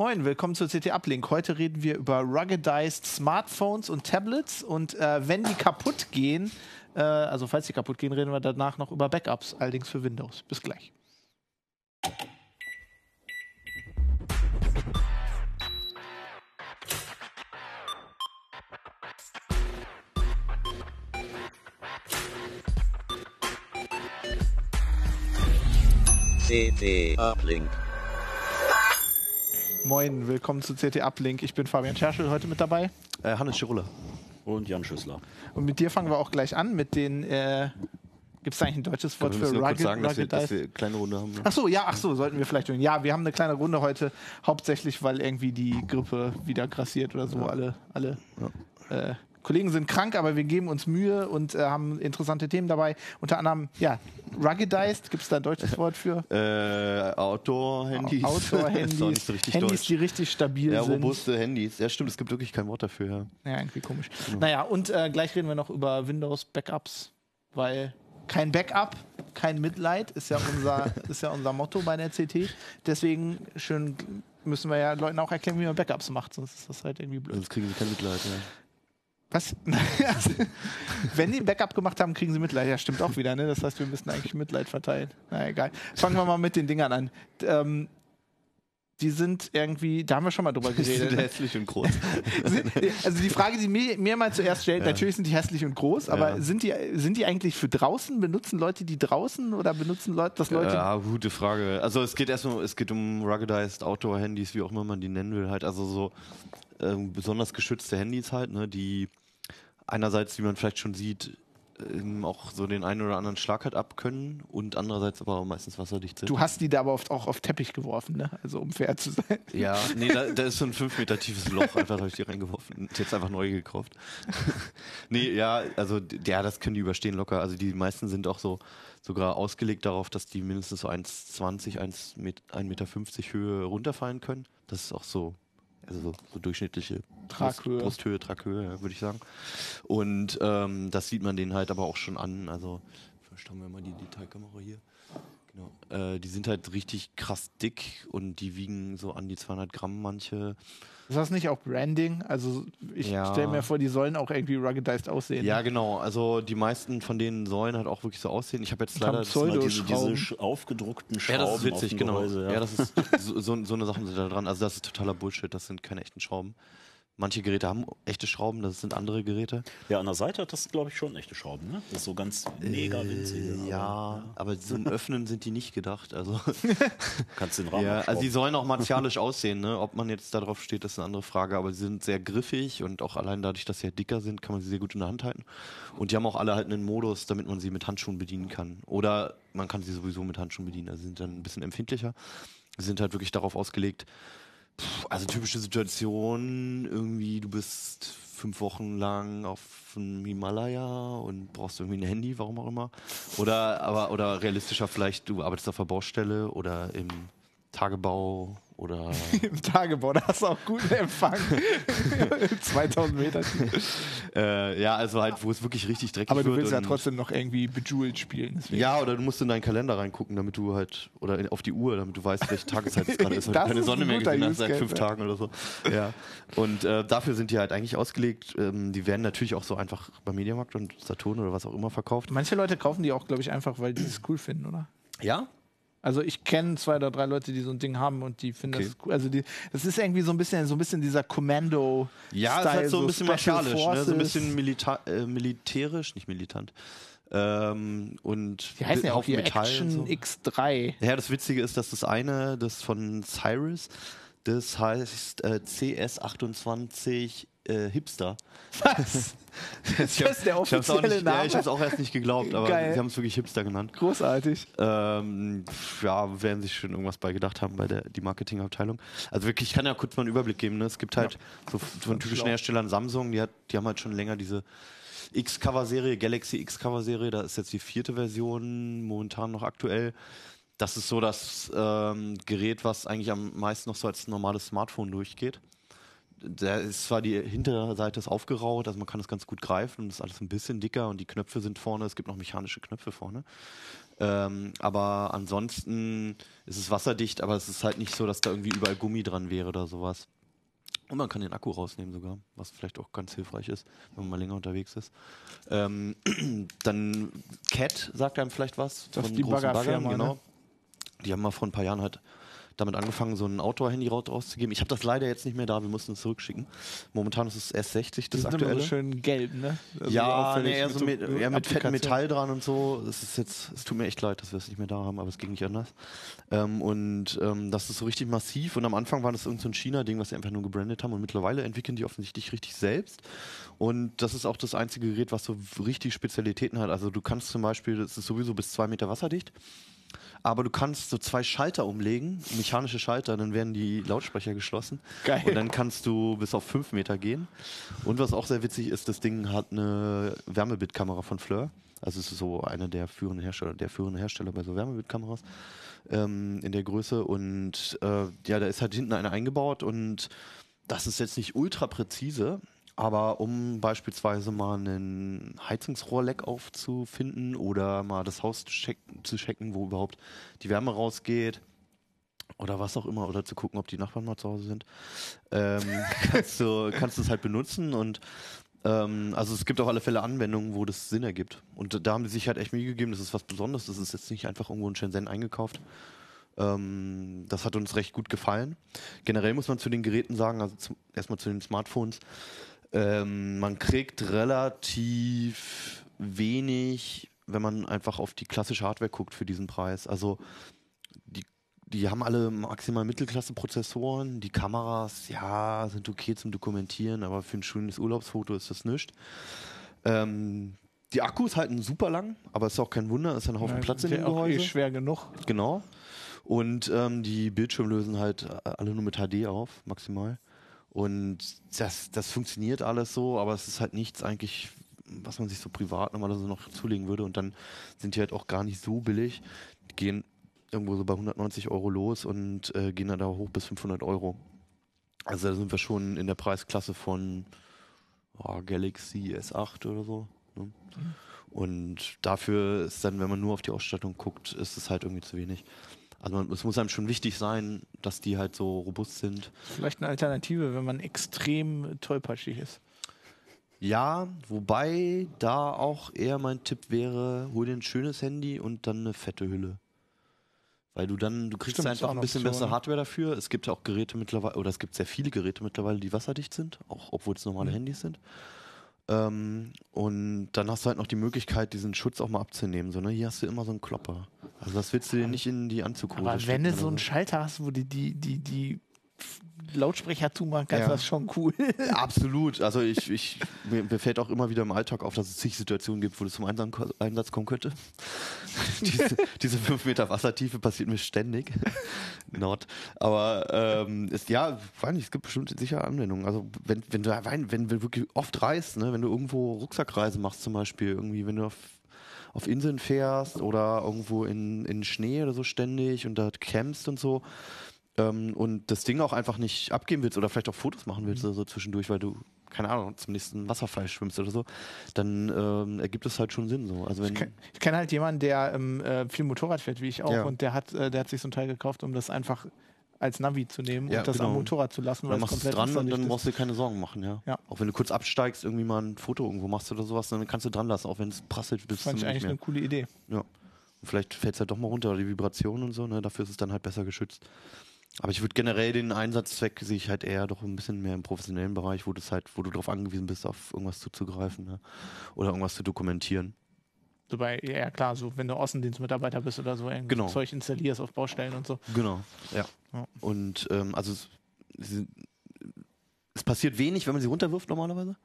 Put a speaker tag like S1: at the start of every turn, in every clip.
S1: Moin, willkommen zur CT Uplink. Heute reden wir über ruggedized Smartphones und Tablets und äh, wenn die kaputt gehen, äh, also falls die kaputt gehen, reden wir danach noch über Backups, allerdings für Windows. Bis gleich.
S2: CT Uplink.
S1: Moin, willkommen zu CT Uplink. Ich bin Fabian Scherschel, heute mit dabei.
S3: Äh, Hannes Schirulla.
S4: Und Jan Schüssler.
S1: Und mit dir fangen wir auch gleich an mit den. Äh, Gibt es eigentlich ein deutsches Wort für rugged,
S3: kurz sagen, dass wir, dass wir eine kleine Runde haben. Ne?
S1: Ach so, ja, ach so, sollten wir vielleicht tun. Ja, wir haben eine kleine Runde heute, hauptsächlich, weil irgendwie die Grippe wieder grassiert oder so. Alle, alle äh, Kollegen sind krank, aber wir geben uns Mühe und äh, haben interessante Themen dabei. Unter anderem, ja, ruggedized, gibt es da ein deutsches Wort für?
S3: Äh, Outdoor-Handys.
S1: Outdoor-Handys, Handys,
S3: deutsch.
S1: die richtig stabil
S3: ja,
S1: sind.
S3: robuste Handys. Ja, stimmt, es gibt wirklich kein Wort dafür. Ja.
S1: Ja, irgendwie komisch. Naja, und äh, gleich reden wir noch über Windows-Backups, weil kein Backup, kein Mitleid ist ja unser, ist ja unser Motto bei der CT. Deswegen schön müssen wir ja Leuten auch erklären, wie man Backups macht, sonst ist das halt irgendwie blöd.
S3: Sonst kriegen sie kein Mitleid. Ja.
S1: Was? Wenn die ein Backup gemacht haben, kriegen sie Mitleid. Ja, stimmt auch wieder, ne? Das heißt, wir müssen eigentlich Mitleid verteilen. Na egal. Fangen wir mal mit den Dingern an. Ähm, die sind irgendwie, da haben wir schon mal drüber
S3: Die sind
S1: geredet.
S3: hässlich und groß.
S1: Also die Frage, die mir, mir mal zuerst stellt,
S3: Ja.
S1: natürlich sind die hässlich und groß, aber
S3: Ja.
S1: sind, die, sind die eigentlich für draußen? Benutzen Leute die draußen oder benutzen Leute, das Leute.
S3: Ja, gute Frage. Also es geht erstmal, es geht um ruggedized Outdoor-Handys, wie auch immer man die nennen will, halt. Also so ähm, besonders geschützte Handys halt, ne, die einerseits, wie man vielleicht schon sieht, ähm, auch so den einen oder anderen Schlag halt abkönnen und andererseits aber meistens wasserdicht sind.
S1: Du hast die da aber oft auch auf Teppich geworfen, ne? Also um fair zu sein.
S3: Ja, nee, da, da ist so ein 5 Meter tiefes Loch, einfach habe ich die reingeworfen. Jetzt einfach neu gekauft. nee, ja, also ja, das können die überstehen locker. Also die meisten sind auch so sogar ausgelegt darauf, dass die mindestens so 1,20, 1,50 Met- 1,50 Meter Höhe runterfallen können. Das ist auch so, also so, so durchschnittliche
S1: Traghöhe.
S3: Brusthöhe, Traghöhe, ja, würde ich sagen. Und ähm, das sieht man denen halt aber auch schon an. Also vielleicht haben wir mal die Detailkamera hier. Genau. Äh, die sind halt richtig krass dick und die wiegen so an die 200 Gramm manche.
S1: Ist das nicht auch Branding? Also ich
S3: Ja.
S1: stelle mir vor, die sollen auch irgendwie ruggedized aussehen.
S3: Ja, genau. Also die meisten von denen sollen halt auch wirklich so aussehen. Ich habe jetzt leider das
S1: Pseudo-
S3: mal
S4: Diese,
S1: Schrauben.
S4: diese aufgedruckten
S3: Ja,
S4: Schrauben
S3: das ist witzig, genau.
S4: Gehäuse,
S3: ja. das ist so, so, so eine Sache sind da dran. Also das ist totaler Bullshit. Das sind keine echten Schrauben. Manche Geräte haben echte Schrauben, das sind andere Geräte.
S4: Ja, an der Seite hat das, glaube ich, schon echte Schrauben, ne? Das ist so ganz mega winzige.
S3: Äh, ja, aber zum Öffnen sind die nicht gedacht. Also,
S4: Kannst den Rahmen
S3: ja, also die sollen auch martialisch aussehen. Ne? Ob man jetzt darauf steht, ist eine andere Frage. Aber sie sind sehr griffig und auch allein dadurch, dass sie halt dicker sind, kann man sie sehr gut in der Hand halten. Und die haben auch alle halt einen Modus, damit man sie mit Handschuhen bedienen kann. Oder man kann sie sowieso mit Handschuhen bedienen. Also sie sind dann ein bisschen empfindlicher. Sie sind halt wirklich darauf ausgelegt, also typische Situation, irgendwie du bist fünf Wochen lang auf dem Himalaya und brauchst irgendwie ein Handy, warum auch immer. Oder aber oder realistischer vielleicht, du arbeitest auf der Baustelle oder im Tagebau oder
S1: Im Tagebau, da hast du auch guten Empfang. 2000 Meter.
S3: äh, ja, also halt, wo es wirklich richtig dreckig
S1: Aber du
S3: wird.
S1: willst ja trotzdem noch irgendwie Bejeweled spielen. Deswegen.
S3: Ja, oder du musst in deinen Kalender reingucken, damit du halt, oder in- auf die Uhr, damit du weißt, welche Tageszeit es gerade ist,
S1: Das
S3: keine
S1: ist
S3: Sonne mehr gesehen hast seit fünf. Tagen oder so. Ja. Und äh, dafür sind die halt eigentlich ausgelegt. Ähm, die werden natürlich auch so einfach beim Mediamarkt und Saturn oder was auch immer verkauft.
S1: Manche Leute kaufen die auch, glaube ich, einfach, weil die es cool finden, oder?
S3: Ja?
S1: Also ich kenne zwei oder drei Leute, die so ein Ding haben und die finden
S3: Okay.
S1: das cool. Also die, das ist irgendwie so ein bisschen, so ein bisschen dieser Commando.
S3: Ja, es ist halt so ein bisschen martialisch, ne? so ein bisschen milita äh, militärisch, nicht militant. Ähm, und
S1: Die heißen ja auch hier
S3: Metall
S1: Action
S3: so.
S1: X3.
S3: Ja, das Witzige ist, dass das eine, das von Cyrus, das heißt äh, CS28 äh, Hipster.
S1: Was?
S3: das
S1: ist der
S3: Ich hab's auch
S1: offizielle
S3: Ja,
S1: Name?
S3: ich habe es auch erst nicht geglaubt, aber
S1: Geil.
S3: sie haben es wirklich Hipster genannt.
S1: Großartig.
S3: Ähm, ja, werden sich schon irgendwas bei gedacht haben bei der die Marketingabteilung. Also wirklich, ich kann ja kurz mal einen Überblick geben. Ne? Es gibt halt so von typischen. Herstellern Samsung, die, hat, die haben halt schon länger diese X-Cover-Serie, Galaxy X-Cover-Serie, da ist jetzt die vierte Version momentan noch aktuell. Das ist so das ähm, Gerät, was eigentlich am meisten noch so als normales Smartphone durchgeht. Da ist zwar die Hinterseite ist aufgeraut, also man kann es ganz gut greifen und ist alles ein bisschen dicker und die Knöpfe sind vorne, es gibt noch mechanische Knöpfe vorne. Ähm, aber ansonsten ist es wasserdicht, aber es ist halt nicht so, dass da irgendwie überall Gummi dran wäre oder sowas. Und man kann den Akku rausnehmen sogar, was vielleicht auch ganz hilfreich ist, wenn man mal länger unterwegs ist. Ähm, dann Cat sagt einem vielleicht was.
S1: Das
S3: von
S1: die
S3: großen
S1: Baggerfirma,
S3: genau.
S1: ne?
S3: Die haben mal vor ein paar Jahren halt damit angefangen, so ein Outdoor-Handy raus- rauszugeben. Ich habe das leider jetzt nicht mehr da, wir mussten es zurückschicken. Momentan ist es S60,
S1: Die
S3: das
S1: immer
S3: aktuelle.
S1: so schön gelb, ne? Also
S3: ja, nee, eher so mit, eher mit fettem. Metall dran und so. Es ist jetzt, es tut mir echt leid, dass wir es nicht mehr da haben, aber es ging nicht anders. Ähm, und ähm, das ist so richtig massiv. Und am Anfang war das irgend so ein China-Ding, was sie einfach nur gebrandet haben. Und mittlerweile entwickeln die offensichtlich richtig selbst. Und das ist auch das einzige Gerät, was so richtig Spezialitäten hat. Also du kannst zum Beispiel, das ist sowieso bis zwei Meter wasserdicht. Aber du kannst so zwei Schalter umlegen, mechanische Schalter, dann werden die Lautsprecher geschlossen.
S1: Geil.
S3: Und dann kannst du bis auf fünf Meter gehen. Und was auch sehr witzig ist, das Ding hat eine Wärmebildkamera von Fleur. Also es ist so einer der führenden Hersteller, der führende Hersteller bei so Wärmebildkameras ähm, in der Größe. Und äh, ja, da ist halt hinten eine eingebaut und das ist jetzt nicht ultra präzise, aber um beispielsweise mal einen Heizungsrohrleck aufzufinden oder mal das Haus zu checken, zu checken, wo überhaupt die Wärme rausgeht oder was auch immer, oder zu gucken, ob die Nachbarn mal zu Hause sind, ähm, kannst du kannst es halt benutzen und ähm, also es gibt auf alle Fälle Anwendungen, wo das Sinn ergibt. Und da haben die sich halt echt Mühe gegeben, das ist was Besonderes, das ist jetzt nicht einfach irgendwo in Shenzhen eingekauft. Ähm, das hat uns recht gut gefallen. Generell muss man zu den Geräten sagen, also zum, erstmal zu den Smartphones, ähm, man kriegt relativ wenig, wenn man einfach auf die klassische Hardware guckt für diesen Preis. Also die, die haben alle maximal Mittelklasse-Prozessoren. Die Kameras, ja, sind okay zum Dokumentieren, aber für ein schönes Urlaubsfoto ist das nichts. Ähm, die Akkus halten super lang, aber ist auch kein Wunder, ist ein Haufen
S1: Ja,
S3: Platz in dem
S1: auch eh
S3: Gehäuse.
S1: schwer genug.
S3: Genau. Und ähm, die Bildschirme lösen halt alle nur mit HD auf, maximal. Und das, das funktioniert alles so, aber es ist halt nichts eigentlich, was man sich so privat normalerweise noch zulegen würde. Und dann sind die halt auch gar nicht so billig. Die gehen irgendwo so bei 190 Euro los und äh, gehen dann da hoch bis 500 Euro. Also da sind wir schon in der Preisklasse von oh, Galaxy S8 oder so. Ne? Und dafür ist dann, wenn man nur auf die Ausstattung guckt, ist es halt irgendwie zu wenig. Also man, es muss einem schon wichtig sein, dass die halt so robust sind.
S1: Vielleicht eine Alternative, wenn man extrem tollpatschig ist.
S3: Ja, wobei da auch eher mein Tipp wäre, hol dir ein schönes Handy und dann eine fette Hülle. Weil du dann, du kriegst
S1: Stimmt,
S3: einfach ein bisschen bessere Hardware dafür. Es gibt ja auch Geräte mittlerweile, oder es gibt sehr viele Geräte mittlerweile, die wasserdicht sind, auch obwohl es normale
S1: Mhm.
S3: Handys sind. Ähm, und dann hast du halt noch die Möglichkeit, diesen Schutz auch mal abzunehmen. So, ne? Hier hast du immer so einen Klopper. Also das willst du dir nicht in die Anzughose
S1: Aber wenn du so einen Schalter hast, wo die, die, die, die Lautsprecher zumachen kannst,
S3: Ja.
S1: das ist schon cool.
S3: Absolut. Also ich, ich mir, mir fällt auch immer wieder im Alltag auf, dass es zig Situationen gibt, wo das zum Einsatz kommen könnte. diese, diese fünf Meter Wassertiefe passiert mir ständig. Not. Aber ähm, ist, ja, weiß nicht, es gibt bestimmt sicher Anwendungen. Also wenn, wenn du wenn, wenn du wirklich oft reist, ne, wenn du irgendwo Rucksackreisen machst zum Beispiel, irgendwie, wenn du auf auf Inseln fährst oder irgendwo in, in Schnee oder so ständig und da campst und so ähm, und das Ding auch einfach nicht abgeben willst oder vielleicht auch Fotos machen willst oder so zwischendurch, weil du, keine Ahnung, zum nächsten Wasserfall schwimmst oder so, dann ähm, ergibt es halt schon Sinn so. Also wenn,
S1: Ich kenn- Ich kenne halt jemanden, der ähm, äh, viel Motorrad fährt, wie ich auch,
S3: Ja.
S1: und der hat, äh, der hat sich so ein Teil gekauft, um das einfach als Navi zu nehmen
S3: Ja,
S1: und das
S3: genau.
S1: am Motorrad zu lassen,
S3: dann
S1: weil
S3: machst du es dran und dann
S1: ist.
S3: brauchst du dir keine Sorgen machen, ja.
S1: Ja.
S3: Auch wenn du kurz absteigst, irgendwie mal ein Foto irgendwo machst oder sowas, dann kannst du dran lassen, auch wenn es prasselt bis
S1: Das fand ich eigentlich
S3: nicht
S1: eine
S3: mehr.
S1: coole Idee.
S3: Ja. Und vielleicht fällt es halt doch mal runter, oder die Vibration und so, ne? dafür ist es dann halt besser geschützt. Aber ich würde generell den Einsatzzweck sehe ich halt eher doch ein bisschen mehr im professionellen Bereich, wo das halt, wo du darauf angewiesen bist, auf irgendwas zuzugreifen, ne? Oder irgendwas zu dokumentieren.
S1: Wobei, ja klar, so wenn du Außendienstmitarbeiter bist oder so, irgendwie
S3: Genau.
S1: Zeug installierst auf Baustellen und so.
S3: Genau, ja.
S1: Ja.
S3: Und ähm, also es, es passiert wenig, wenn man sie runterwirft normalerweise.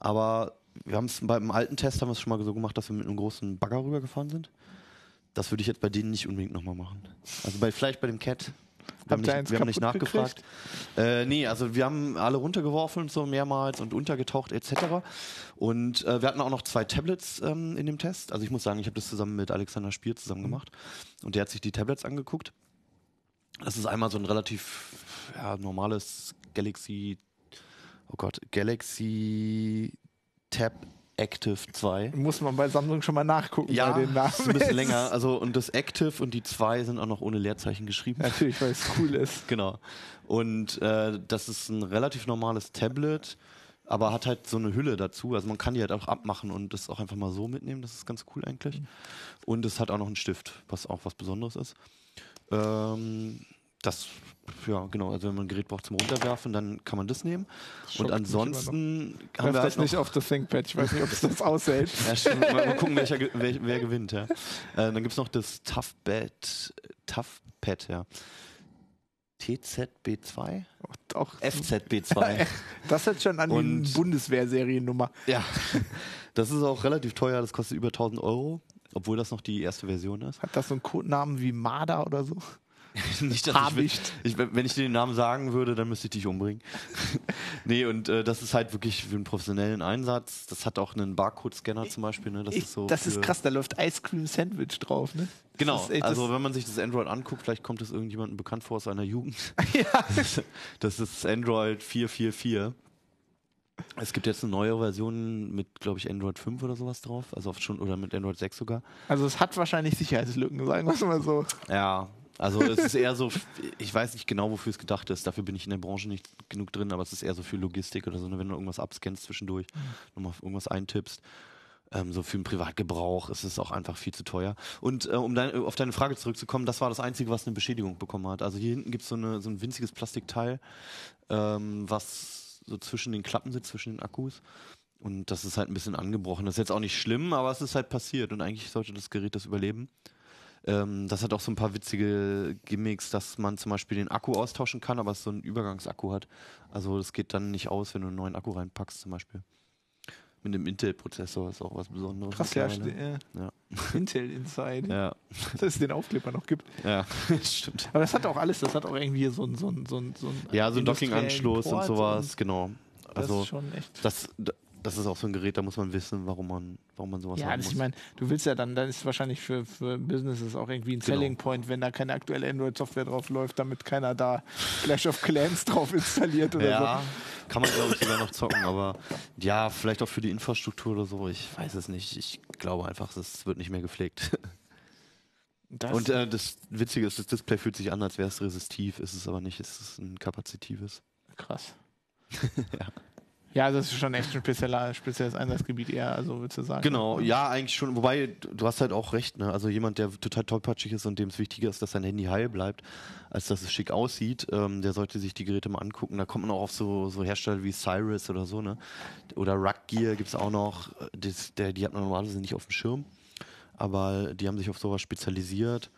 S3: Aber wir haben es beim alten Test haben wir es schon mal so gemacht, dass wir mit einem großen Bagger rübergefahren sind. Das würde ich jetzt bei denen nicht unbedingt nochmal machen. Also bei vielleicht bei dem Cat. Wir haben
S1: Habt
S3: nicht, wir haben nicht nachgefragt. Äh, nee, also wir haben alle runtergeworfen so mehrmals und untergetaucht etc. Und äh, wir hatten auch noch zwei Tablets ähm, in dem Test. Also ich muss sagen, ich habe das zusammen mit Alexander Spier zusammen gemacht. Und der hat sich die Tablets angeguckt. Das ist einmal so ein relativ ja, normales Galaxy, oh Gott, Galaxy Tab Active 2.
S1: Muss man bei Samsung schon mal nachgucken
S3: Ja,
S1: bei den Namen.
S3: ist ein bisschen länger. Also, und das Active und die 2 sind auch noch ohne Leerzeichen geschrieben.
S1: Natürlich, weil es cool ist.
S3: Genau. Und äh, das ist ein relativ normales Tablet, aber hat halt so eine Hülle dazu. Also man kann die halt auch abmachen und das auch einfach mal so mitnehmen. Das ist ganz cool eigentlich. Und es hat auch noch einen Stift, was auch was Besonderes ist. Ähm, das, ja, genau. Also wenn man ein Gerät braucht zum Runterwerfen, dann kann man das nehmen.
S1: schockt
S3: Und ansonsten
S1: Werf
S3: haben wir
S1: das
S3: halt noch
S1: nicht auf das ThinkPad. Ich weiß nicht, ob es das aushält.
S3: ja. Mal, mal gucken, welcher, wer, wer gewinnt. Ja. Äh, dann gibt es noch das ToughPad, ToughPad, ja. TZB2?
S1: Auch,
S3: FZB2.
S1: das hört schon an
S3: Und-
S1: Bundeswehrseriennummer.
S3: ja. Das ist auch relativ teuer, das kostet über 1000 Euro, obwohl das noch die erste Version ist.
S1: Hat das so einen Codenamen wie Marder oder so?
S3: Nicht, dass
S1: Habicht.
S3: ich, ich, wenn ich dir den Namen sagen würde, dann müsste ich dich umbringen. nee, und äh, das ist halt wirklich für einen professionellen Einsatz. Das hat auch einen Barcode-Scanner zum Beispiel. Ne? Das,
S1: Ich,
S3: ist, so
S1: das ist krass, da läuft Ice Cream Sandwich drauf, ne? Das
S3: Genau,
S1: ist das-
S3: also wenn man sich das Android anguckt, vielleicht kommt es irgendjemandem bekannt vor aus seiner Jugend.
S1: ja.
S3: Das ist Android 444. Es gibt jetzt eine neue Version mit, glaube ich, Android 5 oder sowas drauf. Also oft schon, oder mit Android 6 sogar.
S1: Also es hat wahrscheinlich Sicherheitslücken, sagen wir es mal so.
S3: Ja, also es ist eher so, ich weiß nicht genau, wofür es gedacht ist. Dafür bin ich in der Branche nicht genug drin, aber es ist eher so für Logistik oder so, ne, wenn du irgendwas abscannst zwischendurch, nochmal irgendwas eintippst. Ähm, so für den Privatgebrauch ist es auch einfach viel zu teuer. Und äh, um dein, auf deine Frage zurückzukommen, das war das Einzige, was eine Beschädigung bekommen hat. Also hier hinten gibt so es so ein winziges Plastikteil, ähm, was so zwischen den Klappen sitzt, zwischen den Akkus. Und das ist halt ein bisschen angebrochen. Das ist jetzt auch nicht schlimm, aber es ist halt passiert und eigentlich sollte das Gerät das überleben. Ähm, das hat auch so ein paar witzige Gimmicks, dass man zum Beispiel den Akku austauschen kann, aber es so einen Übergangsakku hat. Also das geht dann nicht aus, wenn du einen neuen Akku reinpackst zum Beispiel. Mit dem Intel-Prozessor ist auch was Besonderes.
S1: Krass, ja, äh,
S3: Ja.
S1: Intel Inside,
S3: Ja,
S1: dass es den Aufkleber noch gibt.
S3: ja, stimmt.
S1: Aber das hat auch alles, das hat auch irgendwie so ein, so ein, so ein, so ein
S3: Ja, so ein Docking-Anschluss und sowas, genau.
S1: Das
S3: Also
S1: ist schon echt.
S3: das, das ist auch so ein Gerät, da muss man wissen, warum man, warum man sowas
S1: Ja,
S3: haben muss.
S1: ich meine, du willst ja dann, dann ist wahrscheinlich für, für Businesses auch irgendwie ein
S3: Genau.
S1: Selling Point, wenn da keine aktuelle Android-Software drauf läuft, damit keiner da Clash of Clans drauf installiert oder
S3: Ja, kann man glaube ich sogar noch zocken, aber ja, vielleicht auch für die Infrastruktur oder so, ich weiß es nicht. Ich glaube einfach, es wird nicht mehr gepflegt.
S1: so. Das,
S3: Und äh, das Witzige ist, das Display fühlt sich an, als wäre es resistiv, ist es aber nicht, es ist ein kapazitives.
S1: krass.
S3: Ja.
S1: Ja, das ist schon echt ein spezieller, spezielles Einsatzgebiet eher, also würdest du sagen.
S3: Genau, ja, eigentlich schon. Wobei, du hast halt auch recht, ne? Also jemand, der total tollpatschig ist und dem es wichtiger ist, dass sein Handy heil bleibt, als dass es schick aussieht, ähm, der sollte sich die Geräte mal angucken. Da kommt man auch auf so, so Hersteller wie Cyrus oder so, ne? Oder Ruggear gibt es auch noch. Das, der, die hat man normalerweise nicht auf dem Schirm. Aber die haben sich auf sowas spezialisiert.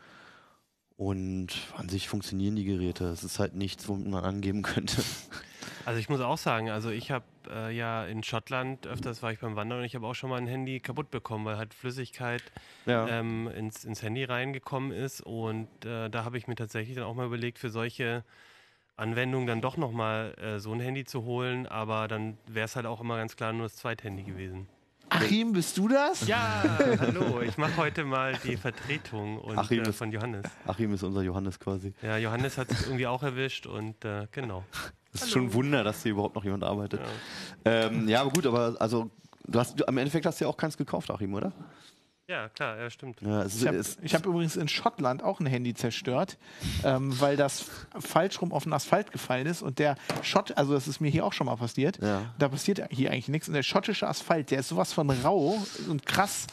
S3: Und an sich funktionieren die Geräte. Es ist halt nichts, womit man angeben könnte.
S2: Also ich muss auch sagen, also ich habe äh, ja in Schottland, öfters war ich beim Wandern und ich habe auch schon mal ein Handy kaputt bekommen, weil halt Flüssigkeit
S3: Ja.
S2: ähm, ins, ins Handy reingekommen ist und äh, da habe ich mir tatsächlich dann auch mal überlegt, für solche Anwendungen dann doch nochmal äh, so ein Handy zu holen, aber dann wäre es halt auch immer ganz klar nur das Zweithandy gewesen.
S1: Achim, bist du das?
S2: Ja, hallo, ich mache heute mal die Vertretung und,
S3: Achim
S2: äh, von Johannes.
S3: Achim ist unser Johannes quasi.
S2: Ja, Johannes hat es irgendwie auch erwischt und äh, genau.
S3: Es ist schon ein Wunder, dass hier überhaupt noch jemand arbeitet.
S2: Ja.
S3: Ähm, ja, aber gut, aber also du hast du, am Endeffekt hast du ja auch keins gekauft, Achim, oder?
S2: Ja, klar, ja, stimmt.
S3: Ja, es
S1: Ich habe hab übrigens in Schottland auch ein Handy zerstört, ähm, weil das falsch rum auf den Asphalt gefallen ist und der Schott, also das ist mir hier auch schon mal passiert,
S3: Ja.
S1: da passiert hier eigentlich nichts und der schottische Asphalt, der ist sowas von rau und krass,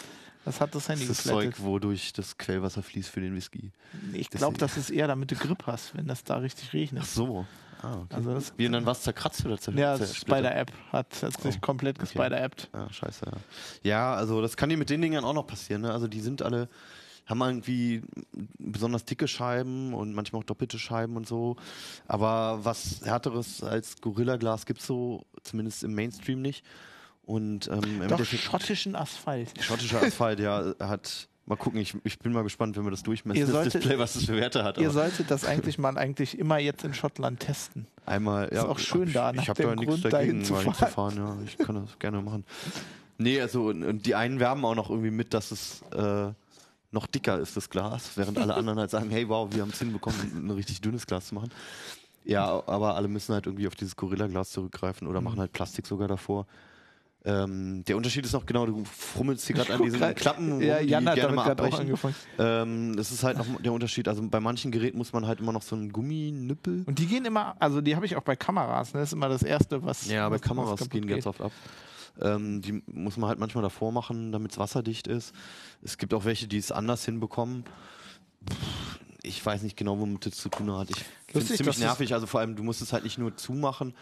S1: das hat das Handy
S3: das ist das Zeug, wodurch das Quellwasser fließt für den Whisky.
S1: Ich glaube, das ist eher, damit du Grip hast, wenn das da richtig regnet.
S3: Ach so. Ah, okay.
S1: Also das,
S3: Wie und dann was zerkratzt oder zer
S1: ja? Spider-App hat, hat sich
S3: Oh,
S1: komplett
S3: okay.
S1: gespider-appt.
S3: Ja, scheiße. Ja. ja, also das kann dir mit den Dingern auch noch passieren. Ne? Also die sind alle, haben irgendwie besonders dicke Scheiben und manchmal auch doppelte Scheiben und so. Aber was härteres als Gorilla Glas gibt es so, zumindest im Mainstream nicht. Und ähm,
S1: Doch, schottischen Asphalt.
S3: Schottischer Asphalt, ja, hat. Mal gucken, ich, ich bin mal gespannt, wenn wir das durchmessen,
S1: Ihr
S3: das
S1: solltet-
S3: Display, was das für Werte hat.
S1: Ihr
S3: Aber
S1: solltet das eigentlich mal eigentlich immer jetzt in Schottland testen.
S3: einmal, ja,
S1: auch schön
S3: ich,
S1: da,
S3: Ich
S1: nach
S3: habe da
S1: dem
S3: nichts dagegen,
S1: zu
S3: mal hinzufahren. Ja, ich kann das gerne machen. Nee, also und, und die einen werben auch noch irgendwie mit, dass es äh, noch dicker ist, das Glas, während alle anderen halt sagen, hey, wow, wir haben es hinbekommen, ein richtig dünnes Glas zu machen. Ja, aber alle müssen halt irgendwie auf dieses Gorilla-Glas zurückgreifen oder
S1: Mhm.
S3: machen halt Plastik sogar davor. Ähm, der Unterschied ist noch genau, du fummelst hier gerade an diesen
S1: grad-
S3: Klappen,
S1: Ja,
S3: die
S1: Jan hat
S3: gerne
S1: damit
S3: mal
S1: gerade auch angefangen.
S3: Ähm, das ist halt noch der Unterschied. Also bei manchen Geräten muss man halt immer noch so einen Gumminüppel.
S1: Und die gehen immer, also die habe ich auch bei Kameras, ne? Das ist immer das Erste, was.
S3: Ja, bei Kameras gehen
S1: geht.
S3: ganz oft ab. Ähm, die muss man halt manchmal davor machen, damit es wasserdicht ist. Es gibt auch welche, die es anders hinbekommen. Pff, Ich weiß nicht genau, womit das zu tun hat. Ich finde es ziemlich nervig. Also vor allem, du musst es halt nicht nur zumachen,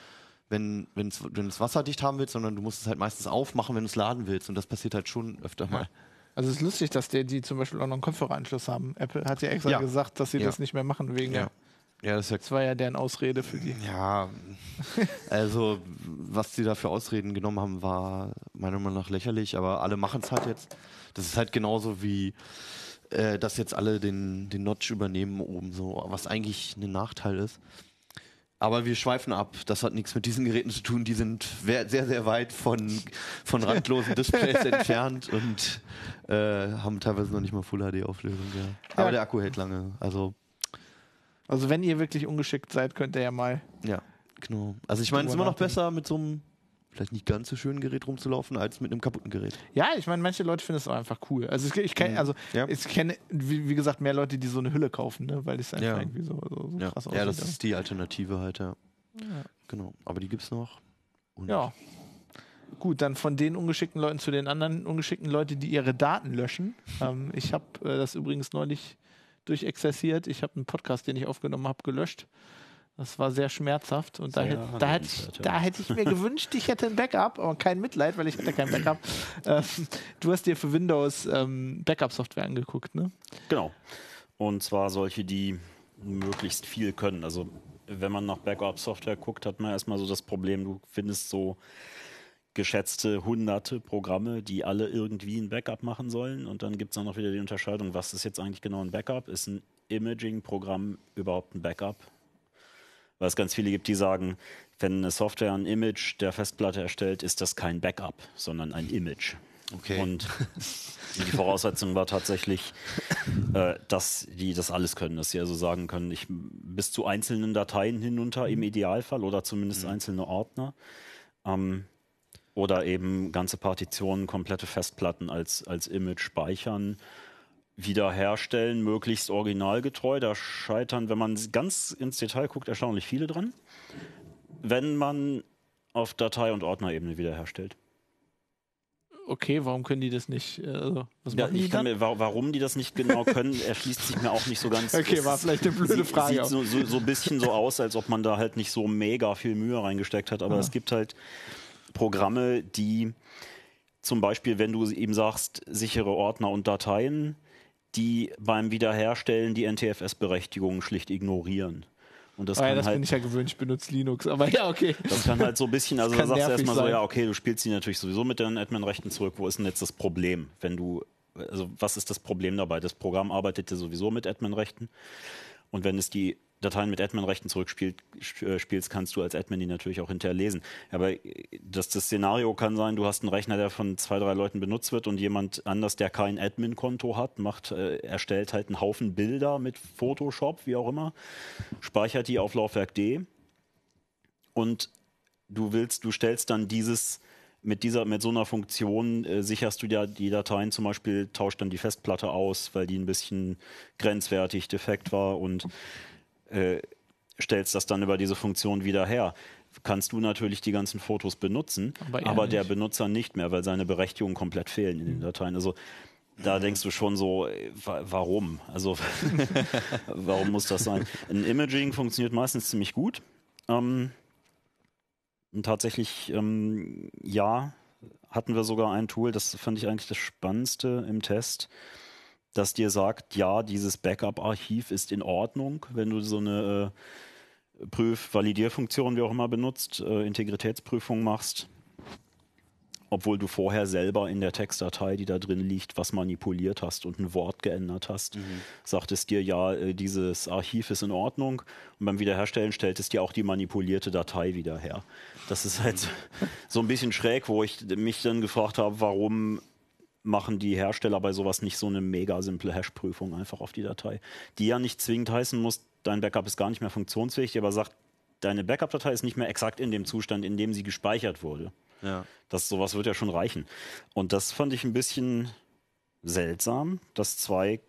S3: wenn wenn es wenn es wasserdicht haben willst, sondern du musst es halt meistens aufmachen, wenn du es laden willst. Und das passiert halt schon öfter mal.
S1: Also es ist lustig, dass der, die zum Beispiel auch noch einen Kopfhöreranschluss haben. Apple hat ja extra
S3: Ja.
S1: gesagt, dass sie
S3: Ja.
S1: das nicht mehr machen wegen.
S3: Ja. Ja, das ja
S1: Das war ja deren Ausrede für die.
S3: Ja, also was sie da für Ausreden genommen haben, war meiner Meinung nach lächerlich, aber alle machen es halt jetzt. Das ist halt genauso wie, äh, dass jetzt alle den, den Notch übernehmen oben, so, was eigentlich ein Nachteil ist. Aber wir schweifen ab. Das hat nichts mit diesen Geräten zu tun. Die sind sehr, sehr weit von, von randlosen Displays entfernt und äh, haben teilweise noch nicht mal Full HD-Auflösung. Ja. Aber
S1: Ja.
S3: der Akku hält lange. Also
S1: Also wenn ihr wirklich ungeschickt seid, könnt ihr ja mal.
S3: Ja, genau. Also ich meine, es ist immer noch besser, mit so einem vielleicht nicht ganz so schönen Gerät rumzulaufen, als mit einem kaputten Gerät.
S1: Ja, ich meine, manche Leute finden es auch einfach cool. Also ich, ich kenne, also
S3: Mhm. Ja.
S1: ich kenne, wie, wie gesagt, mehr Leute, die so eine Hülle kaufen, ne? weil es einfach
S3: Ja.
S1: irgendwie so, so, so
S3: Ja,
S1: krass
S3: ja das
S1: aussieht.
S3: ist die Alternative halt, ja.
S1: Ja.
S3: Genau. Aber die gibt's noch. Und
S1: Ja. Gut, dann von den ungeschickten Leuten zu den anderen ungeschickten Leuten, die ihre Daten löschen. ähm, ich habe äh, das übrigens neulich durchexerziert. Ich habe einen Podcast, den ich aufgenommen habe, gelöscht. Das war sehr schmerzhaft und da,
S4: Sehr
S1: hätt, da, hätte ich, da hätte ich mir gewünscht, ich hätte ein Backup, aber kein Mitleid, weil ich hatte kein Backup. ähm, du hast dir für Windows ähm, Backup-Software angeguckt, ne?
S4: Genau. Und zwar solche, die möglichst viel können. Also wenn man nach Backup-Software guckt, hat man erstmal so das Problem, du findest so geschätzte hunderte Programme, die alle irgendwie ein Backup machen sollen. Und dann gibt es dann noch wieder die Unterscheidung, was ist jetzt eigentlich genau ein Backup? Ist ein Imaging-Programm überhaupt ein Backup? Weil es ganz viele gibt, die sagen, wenn eine Software ein Image der Festplatte erstellt, ist das kein Backup, sondern ein Image.
S3: Okay.
S4: Und die Voraussetzung war tatsächlich, äh, dass die das alles können, dass sie also sagen können, ich bis zu einzelnen Dateien hinunter im Idealfall oder zumindest einzelne Ordner. Ähm, oder eben ganze Partitionen, komplette Festplatten als, als Image speichern, wiederherstellen, möglichst originalgetreu. Da scheitern, wenn man ganz ins Detail guckt, erstaunlich viele dran. Wenn man auf Datei- und Ordnerebene wiederherstellt.
S1: Okay, warum können die das nicht? äh, Also, was
S4: Ja,
S1: die
S4: mir, wa- warum die das nicht genau können, erschließt sich mir auch nicht so ganz.
S1: Okay, war vielleicht eine blöde
S4: sieht,
S1: Frage.
S4: Sieht so, so, so ein bisschen so aus, als ob man da halt nicht so mega viel Mühe reingesteckt hat. Aber
S1: Ja.
S4: es gibt halt Programme, die zum Beispiel, wenn du eben sagst, sichere Ordner und Dateien, die beim Wiederherstellen die NTFS-Berechtigungen schlicht ignorieren. Und das
S1: Ah, ja, das bin
S4: halt
S1: ich ja gewöhnt, ich benutze Linux, aber ja, okay.
S4: das kann halt so ein bisschen, also da sagst du erstmal so,
S1: sein.
S4: ja, okay, du spielst sie natürlich sowieso mit deinen Admin-Rechten zurück. Wo ist denn jetzt das Problem? Wenn du, also was ist das Problem dabei? Das Programm arbeitet ja sowieso mit Admin-Rechten. Und wenn es die Dateien mit Admin-Rechten zurückspielt, sch- äh, kannst du als Admin die natürlich auch hinterher lesen. Aber äh, das, das Szenario kann sein, du hast einen Rechner, der von zwei, drei Leuten benutzt wird und jemand anders, der kein Admin-Konto hat, macht, äh, erstellt halt einen Haufen Bilder mit Photoshop, wie auch immer, speichert die auf Laufwerk D und du willst, du stellst dann dieses mit dieser, mit so einer Funktion äh, sicherst du ja die Dateien zum Beispiel, tauscht dann die Festplatte aus, weil die ein bisschen grenzwertig defekt war und äh, stellst das dann über diese Funktion wieder her. Kannst du natürlich die ganzen Fotos benutzen,
S1: Aber
S4: aber,
S1: er
S4: der. Benutzer nicht mehr, weil seine Berechtigungen komplett fehlen in den Dateien. Also da denkst du schon so, äh, wa- warum? Also warum muss das sein? Ein Imaging funktioniert meistens ziemlich gut. Ähm, und tatsächlich, ähm, ja, hatten wir sogar ein Tool, das fand ich eigentlich das Spannendste im Test, das dir sagt, ja, dieses Backup-Archiv ist in Ordnung, wenn du so eine äh, Prüf-Validierfunktion, wie auch immer, benutzt, äh, Integritätsprüfung machst, obwohl du vorher selber in der Textdatei, die da drin liegt, was manipuliert hast und ein Wort geändert hast, sagt es dir, ja, äh, dieses Archiv ist in Ordnung. Und beim Wiederherstellen stellt es dir auch die manipulierte Datei wieder her. Das ist halt so- so ein bisschen schräg, wo ich mich dann gefragt habe, warum machen die Hersteller bei sowas nicht so eine mega simple Hash-Prüfung einfach auf die Datei, die ja nicht zwingend heißen muss, dein Backup ist gar nicht mehr funktionsfähig, die aber sagt, deine Backup-Datei ist nicht mehr exakt in dem Zustand, in dem sie gespeichert wurde.
S3: Ja.
S4: Das sowas wird ja schon reichen. Und das fand ich ein bisschen seltsam, dass zwei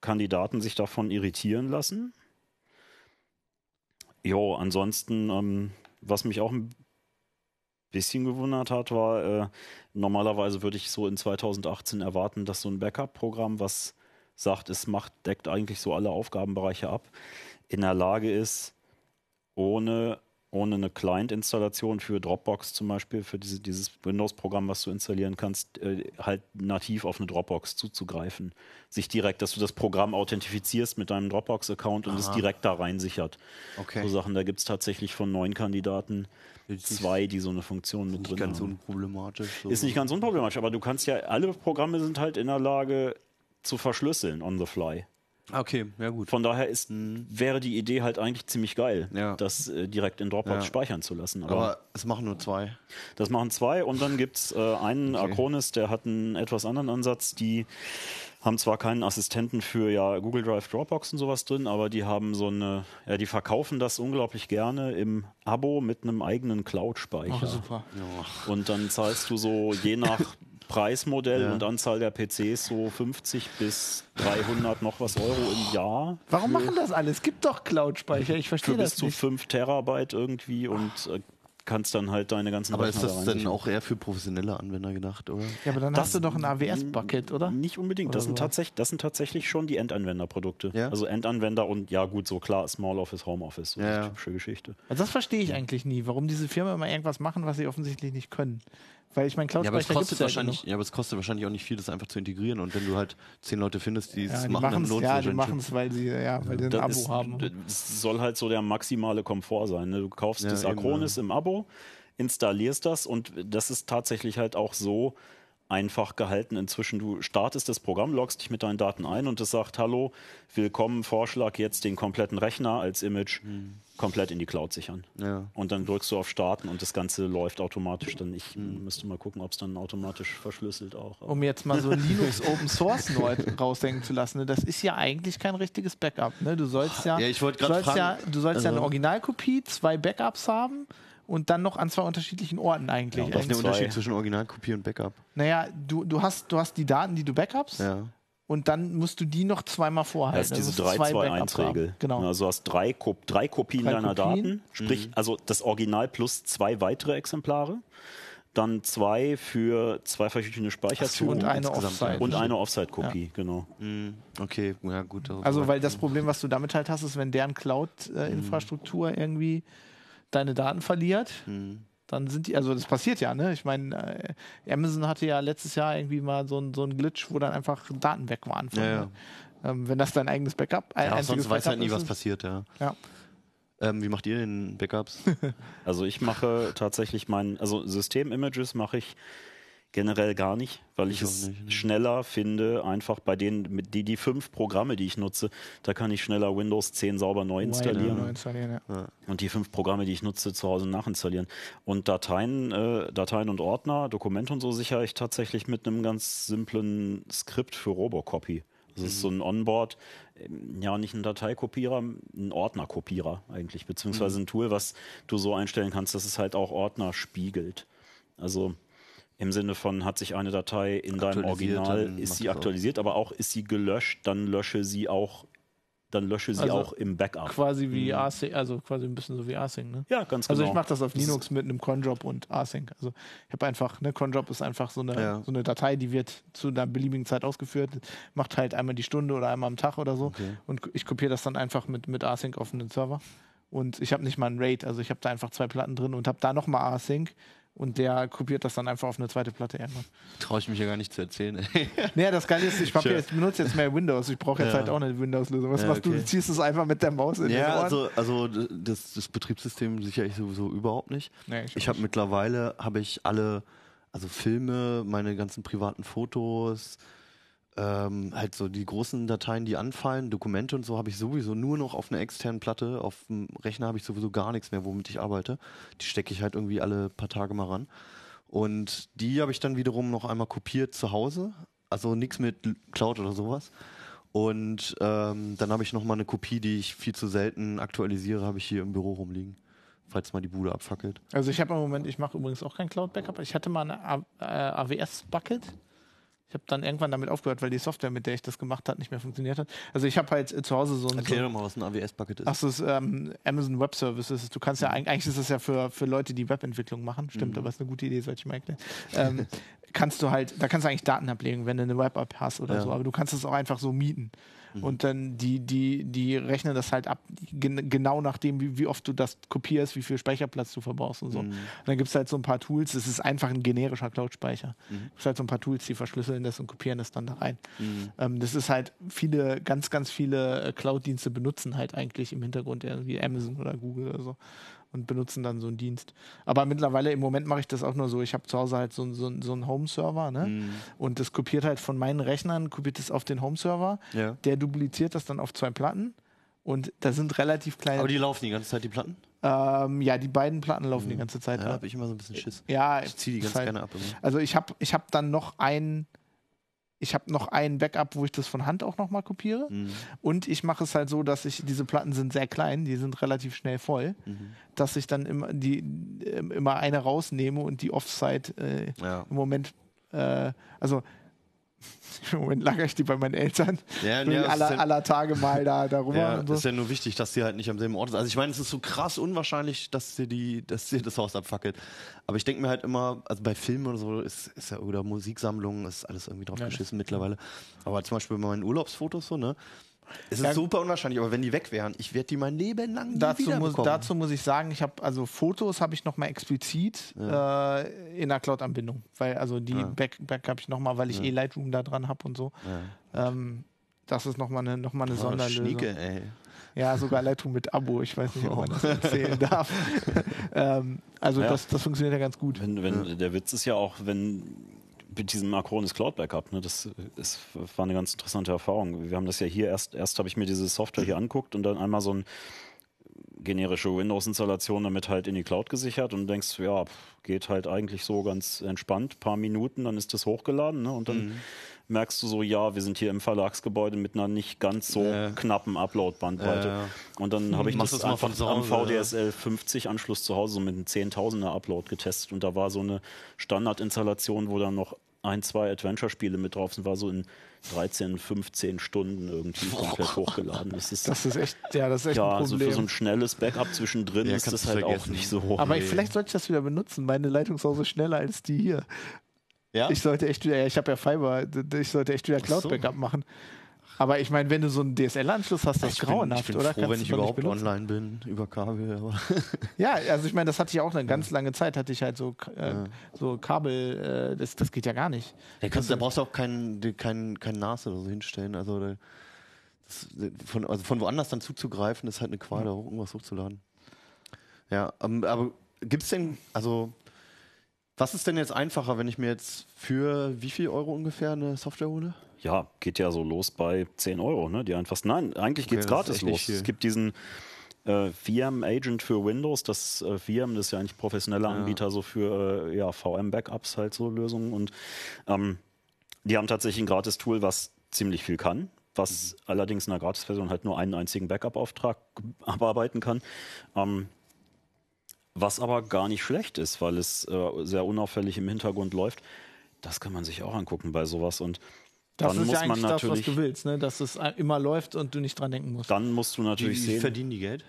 S4: Kandidaten sich davon irritieren lassen. Jo, ansonsten, ähm, was mich auch ein bisschen gewundert hat, war, äh, normalerweise würde ich so in 2018 erwarten, dass so ein Backup-Programm, was sagt, es macht, deckt eigentlich so alle Aufgabenbereiche ab, in der Lage ist, ohne ohne eine Client-Installation für Dropbox zum Beispiel, für diese, dieses Windows-Programm, was du installieren kannst, äh, halt nativ auf eine Dropbox zuzugreifen. Sich direkt, dass du das Programm authentifizierst mit deinem Dropbox-Account und es direkt da rein sichert.
S3: Okay.
S4: So Sachen, da gibt es tatsächlich von neun Kandidaten zwei, die so eine Funktion mit
S3: Nicht
S4: drin
S3: ganz
S4: haben.
S3: unproblematisch. So.
S4: Ist nicht ganz unproblematisch, aber du kannst ja, alle Programme sind halt in der Lage zu verschlüsseln on the fly.
S3: Okay, ja gut.
S4: Von daher ist, wäre die Idee halt eigentlich ziemlich geil,
S3: Ja.
S4: das äh, direkt in Dropbox
S3: Ja.
S4: speichern zu lassen.
S3: Aber es machen nur zwei.
S4: Das machen zwei und dann gibt es äh, einen
S3: Okay.
S4: Acronis, der hat einen etwas anderen Ansatz. Die haben zwar keinen Assistenten für ja, Google Drive, Dropbox und sowas drin, aber die haben so eine, ja, die verkaufen das unglaublich gerne im Abo mit einem eigenen Cloud-Speicher.
S1: Oh, super.
S4: und dann zahlst du so je nach Preismodell
S3: Ja.
S4: und Anzahl der PCs so 50 bis 300 noch was Euro im Jahr.
S1: Warum machen das alle? Es gibt doch Cloud-Speicher. Ich verstehe
S4: Für bis
S1: das
S4: zu
S1: nicht.
S4: 5 Terabyte irgendwie und äh, kannst dann halt deine ganzen
S3: Aber ist
S4: Rechner
S3: das
S4: da
S3: dann
S4: reinsichern.
S3: auch eher für professionelle Anwender gedacht, oder?
S1: Ja, aber dann
S4: Das-
S1: hast du doch ein AWS-Bucket, oder?
S4: Nicht unbedingt.
S1: Oder
S4: Das sind, tatsächlich, das sind tatsächlich schon die Endanwenderprodukte.
S3: Ja?
S4: Also Endanwender und ja gut, so klar, Small Office, Home Office, so
S3: Ja,
S4: eine
S3: ja.
S4: typische Geschichte.
S1: Also das verstehe ich eigentlich nie, warum diese Firmen immer irgendwas machen, was sie offensichtlich nicht können. Weil ich meine,
S3: Ja, aber es kostet
S1: es ja
S3: wahrscheinlich, ja, aber es kostet wahrscheinlich auch nicht viel, das einfach zu integrieren. Und wenn du halt zehn Leute findest, die es
S1: Ja,
S3: machen, dann
S1: machen es,
S3: lohnt
S1: ja,
S3: es
S1: die machen es, weil sie, ja, weil sie ein
S4: Das
S1: Abo
S4: ist,
S1: haben.
S4: Das soll halt so der maximale Komfort sein. Ne? Du kaufst
S3: Ja,
S4: das
S3: eben,
S4: Acronis im Abo, installierst das und das ist tatsächlich halt auch so einfach gehalten inzwischen. Du startest das Programm, loggst dich mit deinen Daten ein und es sagt, hallo, willkommen, Vorschlag, jetzt den kompletten Rechner als Image komplett in die Cloud sichern.
S3: Ja.
S4: Und dann drückst du auf Starten und das Ganze läuft automatisch. Dann ich müsste mal gucken, ob es dann automatisch verschlüsselt auch. Aber
S1: um jetzt mal so Linux Open Source neu raushängen zu lassen, ne? das ist ja eigentlich kein richtiges Backup. Ne? Du sollst ja,
S3: Ja, ich
S1: sollst ja,
S3: fragen,
S1: du sollst ja eine
S3: also-
S1: Originalkopie, zwei Backups haben und dann noch an zwei unterschiedlichen Orten eigentlich.
S4: Ja,
S3: Was ist der. Unterschied zwischen Originalkopie und Backup?
S1: naja, du, du, hast, du hast die Daten, die du backupst
S3: Ja.
S1: und dann musst du die noch zweimal vorhalten.
S4: Das ist diese
S1: Also musst du zwei Backups
S4: 3-2-1-Regel.
S1: haben. Genau.
S4: Also du hast drei, Ko drei Kopien
S1: Drei
S4: deiner
S1: Kopien.
S4: Daten, sprich also das Original plus zwei weitere Exemplare, dann zwei für zwei verschiedene Speicherzonen
S1: und eine Offside.
S3: ja.
S4: und eine Offside-Kopie, genau.
S3: Hm, Okay, ja gut.
S1: Also, weil das Problem, was du damit halt hast, ist, wenn deren Cloud-Infrastruktur irgendwie deine Daten verliert, dann sind die, also das passiert ja, ne? Ich meine, äh, Amazon hatte ja letztes Jahr irgendwie mal so ein, so ein Glitch, wo dann einfach Daten weg waren. Von,
S3: Ja, ja.
S1: Ähm, wenn das dein eigenes Backup, ein
S3: ja,
S1: einziges
S3: sonst weiß halt
S1: Backup
S3: nie, was passiert, ja.
S1: Ja.
S3: Ähm, wie macht ihr den Backups?
S4: Also ich mache tatsächlich mein, also System-Images mache ich generell gar nicht, weil ich,
S3: Ich
S4: es
S3: nicht, ne.
S4: schneller finde, einfach bei denen, mit die, die fünf Programme, die ich nutze, da kann ich schneller Windows 10 sauber neu installieren.
S1: Neu installieren ja.
S4: Und die fünf Programme, die ich nutze, zu Hause nachinstallieren. Und Dateien, äh, Dateien und Ordner, Dokumente und so sichere ich tatsächlich mit einem ganz simplen Skript für Robocopy. Das ist so ein Onboard, ähm, ja nicht ein Dateikopierer, ein Ordnerkopierer eigentlich, beziehungsweise ein Tool, was du so einstellen kannst, dass es halt auch Ordner spiegelt. Also im Sinne von, hat sich eine Datei in deinem Original, ist sie aktualisiert, aber auch ist sie gelöscht, dann lösche sie auch, dann lösche sie
S1: Also
S4: auch im Backup.
S1: Quasi wie Async, also quasi ein bisschen so wie Async, ne?
S4: Ja, ganz
S1: Also
S4: genau.
S1: ich mache das auf Linux mit einem Conjob und Async. Also ich habe einfach, ne, Conjob ist einfach so eine,
S3: Ja.
S1: so eine Datei, die wird zu einer beliebigen Zeit ausgeführt, macht halt einmal die Stunde oder einmal am Tag oder so.
S3: Okay.
S1: Und ich kopiere das dann einfach mit, mit Async auf einen Server. Und ich habe nicht mal ein RAID, also ich habe da einfach zwei Platten drin und habe da nochmal Async und der kopiert das dann einfach auf eine zweite Platte irgendwann.
S3: Traue ich mich ja gar nicht zu erzählen.
S1: Naja, das Geile ist, ich,
S3: Sure.
S1: jetzt, benutze jetzt mehr Windows. Ich brauche jetzt
S3: Ja.
S1: halt auch eine Windows-Lösung. Was
S3: Ja,
S1: machst du?
S3: okay.
S1: Du ziehst es einfach mit der Maus in den
S3: ja,
S1: Ohren?
S3: also, also das, das Betriebssystem sichere ich sowieso überhaupt nicht.
S1: Nee, ich
S3: ich habe mittlerweile habe ich alle, also Filme, meine ganzen privaten Fotos, ähm, halt so die großen Dateien, die anfallen, Dokumente und so habe ich sowieso nur noch auf einer externen Platte. Auf dem Rechner habe ich sowieso gar nichts mehr, womit ich arbeite. Die stecke ich halt irgendwie alle paar Tage mal ran. Und die habe ich dann wiederum noch einmal kopiert zu Hause. Also nichts mit Cloud oder sowas. Und ähm, dann habe ich noch mal eine Kopie, die ich viel zu selten aktualisiere, habe ich hier im Büro rumliegen. falls mal die Bude abfackelt.
S1: Also ich habe im Moment, ich mache übrigens auch kein Cloud-Backup. Ich hatte mal eine A- äh, AWS-Bucket. Ich habe dann irgendwann damit aufgehört, weil die Software, mit der ich das gemacht habe, nicht mehr funktioniert hat. Also ich habe halt äh, zu Hause so ein...
S3: Erklär
S1: So,
S3: mal, was ein AWS-Bucket ist.
S1: Ach, so ist ähm, Amazon Web Services. Du kannst ja
S3: Mhm.
S1: eig- eigentlich ist das ja für, für Leute, die Webentwicklung machen. Stimmt, aber ist eine gute Idee, sollte ich mal erklären. Ähm, kannst du halt, da kannst du eigentlich Daten ablegen, wenn du eine Web-App hast oder
S3: Ja. Mhm.
S1: so. Aber du kannst es auch einfach so mieten. Und dann die, die, die rechnen das halt ab, gen genau nachdem, wie, wie oft du das kopierst, wie viel Speicherplatz du verbrauchst und so.
S3: Mhm.
S1: Und dann gibt es halt so ein paar Tools, es ist einfach ein generischer Cloud-Speicher.
S3: Mhm.
S1: Es gibt halt so ein paar Tools, die verschlüsseln das und kopieren das dann da rein.
S3: Mhm.
S1: Ähm, das ist halt viele, ganz, ganz viele äh, Cloud-Dienste benutzen halt eigentlich im Hintergrund irgendwie Amazon oder Google oder so und benutzen dann so einen Dienst. Aber mittlerweile im Moment mache ich das auch nur so. Ich habe zu Hause halt so, einen- so, einen- so einen Home-Server ne?
S3: Mhm.
S1: und das kopiert halt von meinen Rechnern, kopiert es auf den Home-Server.
S3: Ja.
S1: Der dupliziert das dann auf zwei Platten und da sind relativ kleine.
S3: Aber die laufen die ganze Zeit, die Platten?
S1: ähm, ja, die beiden Platten laufen die ganze Zeit.
S3: Ja,
S1: ab.
S3: habe ich immer so ein bisschen Schiss.
S1: Ja,
S3: Ich ziehe die ganz
S1: halt-
S3: gerne ab. Immer.
S1: Also ich habe ich hab dann noch ein, ich habe noch ein Backup, wo ich das von Hand auch nochmal kopiere.
S3: Mhm.
S1: Und ich mache es halt so, dass ich, diese Platten sind sehr klein, die sind relativ schnell voll,
S3: Mhm.
S1: dass ich dann immer, die, ähm, immer eine rausnehme und die Offsite äh,
S3: Ja.
S1: im Moment, äh, also im Moment lagere ich die bei meinen Eltern.
S3: Ja, ja,
S1: aller,
S3: ja-
S1: aller Tage mal da, da rüber
S3: Ja,
S1: und
S3: das ist
S1: so.
S3: ja nur wichtig, dass die halt nicht am selben Ort sind. Also ich meine, es ist so krass unwahrscheinlich, dass dir die, dass dir das Haus abfackelt. Aber ich denke mir halt immer, also bei Filmen oder so ist, ist ja oder Musiksammlungen ist alles irgendwie drauf
S1: Ja,
S3: geschissen mittlerweile. Aber zum Beispiel bei meinen Urlaubsfotos so, ne? Es ist
S1: Ja.
S3: super unwahrscheinlich, aber wenn die weg wären, ich werde die mein Leben lang nie
S1: Dazu muss, dazu muss ich sagen, ich habe also Fotos habe ich noch mal explizit äh, in der Cloud-Anbindung, weil also die
S3: Ja.
S1: Back, Back habe ich noch mal, weil ich eh Lightroom da dran habe und so.
S3: Ja.
S1: Ähm, das ist noch mal eine, noch mal eine
S3: Oh,
S1: Sonderlösung.
S3: Schnieke, ey.
S1: Ja, sogar Lightroom mit Abo. Ich weiß nicht, ob man
S3: Oh.
S1: das erzählen darf. ähm, also
S4: Ja.
S1: das, das funktioniert ja ganz gut.
S4: Wenn, wenn, Der Witz ist ja auch, wenn mit diesem Acronis Cloud Backup, ne, das ist, war eine ganz interessante Erfahrung. Wir haben das ja hier erst, erst habe ich mir diese Software hier anguckt und dann einmal so ein generische Windows-Installation damit halt in die Cloud gesichert und denkst, ja, geht halt eigentlich so ganz entspannt, paar Minuten, dann ist das hochgeladen ne, und dann merkst du so, ja, wir sind hier im Verlagsgebäude mit einer nicht ganz so
S3: Ja.
S4: knappen Upload-Bandbreite.
S3: Ja.
S4: Und dann habe ich
S3: Machst
S4: das einfach am. VDSL 50 Anschluss zu Hause so mit einem Zehntausender Upload getestet und da war so eine Standardinstallation, wo dann noch ein, zwei Adventure-Spiele mit drauf sind, war so in 13, 15 Stunden irgendwie komplett hochgeladen. Das ist,
S1: Das ist echt, ja, das ist echt
S4: ja,
S1: ein
S4: also für
S1: Problem.
S4: so ein schnelles Backup zwischendrin
S3: Ja,
S4: ist das halt auch nicht so.
S1: Aber
S3: Nee.
S1: vielleicht sollte ich das wieder benutzen. Meine Leitung ist auch so schneller als die hier.
S3: Ja?
S1: Ich sollte echt wieder, ich habe ja Fiber, ich sollte echt wieder
S3: so.
S1: Cloud-Backup machen. Aber ich meine, wenn du so einen DSL-Anschluss hast, das ist
S3: ich bin,
S1: grauenhaft,
S3: ich bin
S1: oder?
S3: froh,
S1: Kannst
S3: wenn ich überhaupt online bin, über Kabel. Aber
S1: Ja, also ich meine, das hatte ich auch eine ganz lange Zeit, hatte ich halt so, äh, so Kabel, äh, das, das geht ja gar nicht.
S3: Da, kannst, da brauchst du auch kein, kein, kein NAS oder so hinstellen. Also, da, das, von, also von woanders dann zuzugreifen, ist halt eine Qual, da hoch- irgendwas hochzuladen. Ja, ähm, aber gibt es denn, also, was ist denn jetzt einfacher, wenn ich mir jetzt für wie viel Euro ungefähr eine Software hole?
S4: Ja, geht ja so los bei 10 Euro, ne? Die einfachsten. Nein, eigentlich
S3: Okay,
S4: geht's gratis los. Es gibt diesen äh, VM-Agent für Windows. Das äh, VM, das ist ja eigentlich professioneller Anbieter so für äh, ja, VM-Backups halt so Lösungen. Und ähm, die haben tatsächlich ein Gratis-Tool, was ziemlich viel kann, was allerdings in der Gratis-Version halt nur einen einzigen Backup-Auftrag abarbeiten kann. Ähm, was aber gar nicht schlecht ist, weil es äh, sehr unauffällig im Hintergrund läuft. Das kann man sich auch angucken bei sowas. Und
S1: Das
S4: dann
S1: ist
S4: muss
S1: ja
S4: man
S1: eigentlich das, was
S4: natürlich,
S1: du willst, ne? dass es äh, immer läuft und du nicht dran denken musst.
S4: dann musst du natürlich
S3: Wie
S4: sehen,
S3: verdienen die Geld?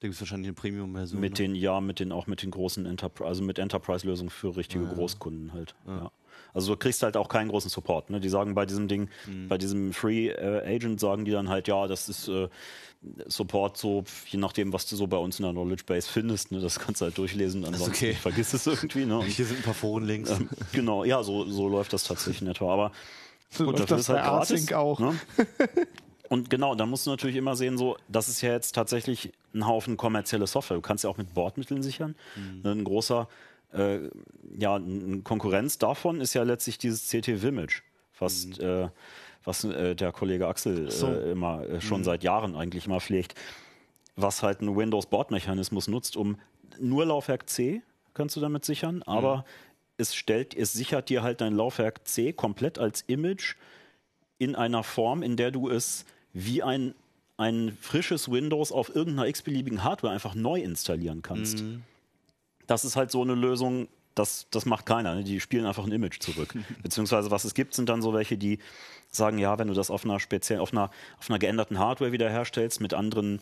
S3: Da gibt es wahrscheinlich eine Premium-Version.
S4: mit
S3: ne?
S4: den, ja, mit den, auch mit den großen Enterprise, also mit Enterprise-Lösungen für richtige
S3: Ah,
S4: Großkunden halt. Ja. Also du kriegst halt auch keinen großen Support. Ne? Die sagen bei diesem Ding, bei diesem Free äh, Agent sagen die dann halt, ja, das ist äh, Support so, je nachdem, was du so bei uns in der Knowledge Base findest, ne? das kannst du halt durchlesen, ansonsten
S3: okay.
S4: vergiss es irgendwie. Ne? Und,
S3: Hier sind ein paar Forenlinks.
S4: ähm, genau, ja, so, so läuft das tatsächlich in etwa. Aber
S1: So
S4: gut,
S1: das
S4: ist halt gratis.
S1: Auch.
S4: Ne? Und genau, da musst du natürlich immer sehen, so, das ist ja jetzt tatsächlich ein Haufen kommerzielle Software. Du kannst ja auch mit Bordmitteln sichern. Ein großer, äh, ja, ein Konkurrenz davon ist ja letztlich dieses CT Vimage, was, äh, was äh, der Kollege Axel
S3: so.
S4: äh, immer äh, schon seit Jahren eigentlich immer pflegt, was halt einen Windows-Bordmechanismus nutzt, um nur Laufwerk C kannst du damit sichern, aber es stellt, es sichert dir halt dein Laufwerk C komplett als Image in einer Form, in der du es wie ein ein frisches Windows auf irgendeiner x-beliebigen Hardware einfach neu installieren kannst. Das ist halt so eine Lösung, das, das macht keiner. Ne? Die spielen einfach ein Image zurück. Beziehungsweise was es gibt, sind dann so welche, die sagen, ja, wenn du das auf einer speziell, auf einer, auf einer geänderten Hardware wiederherstellst mit anderen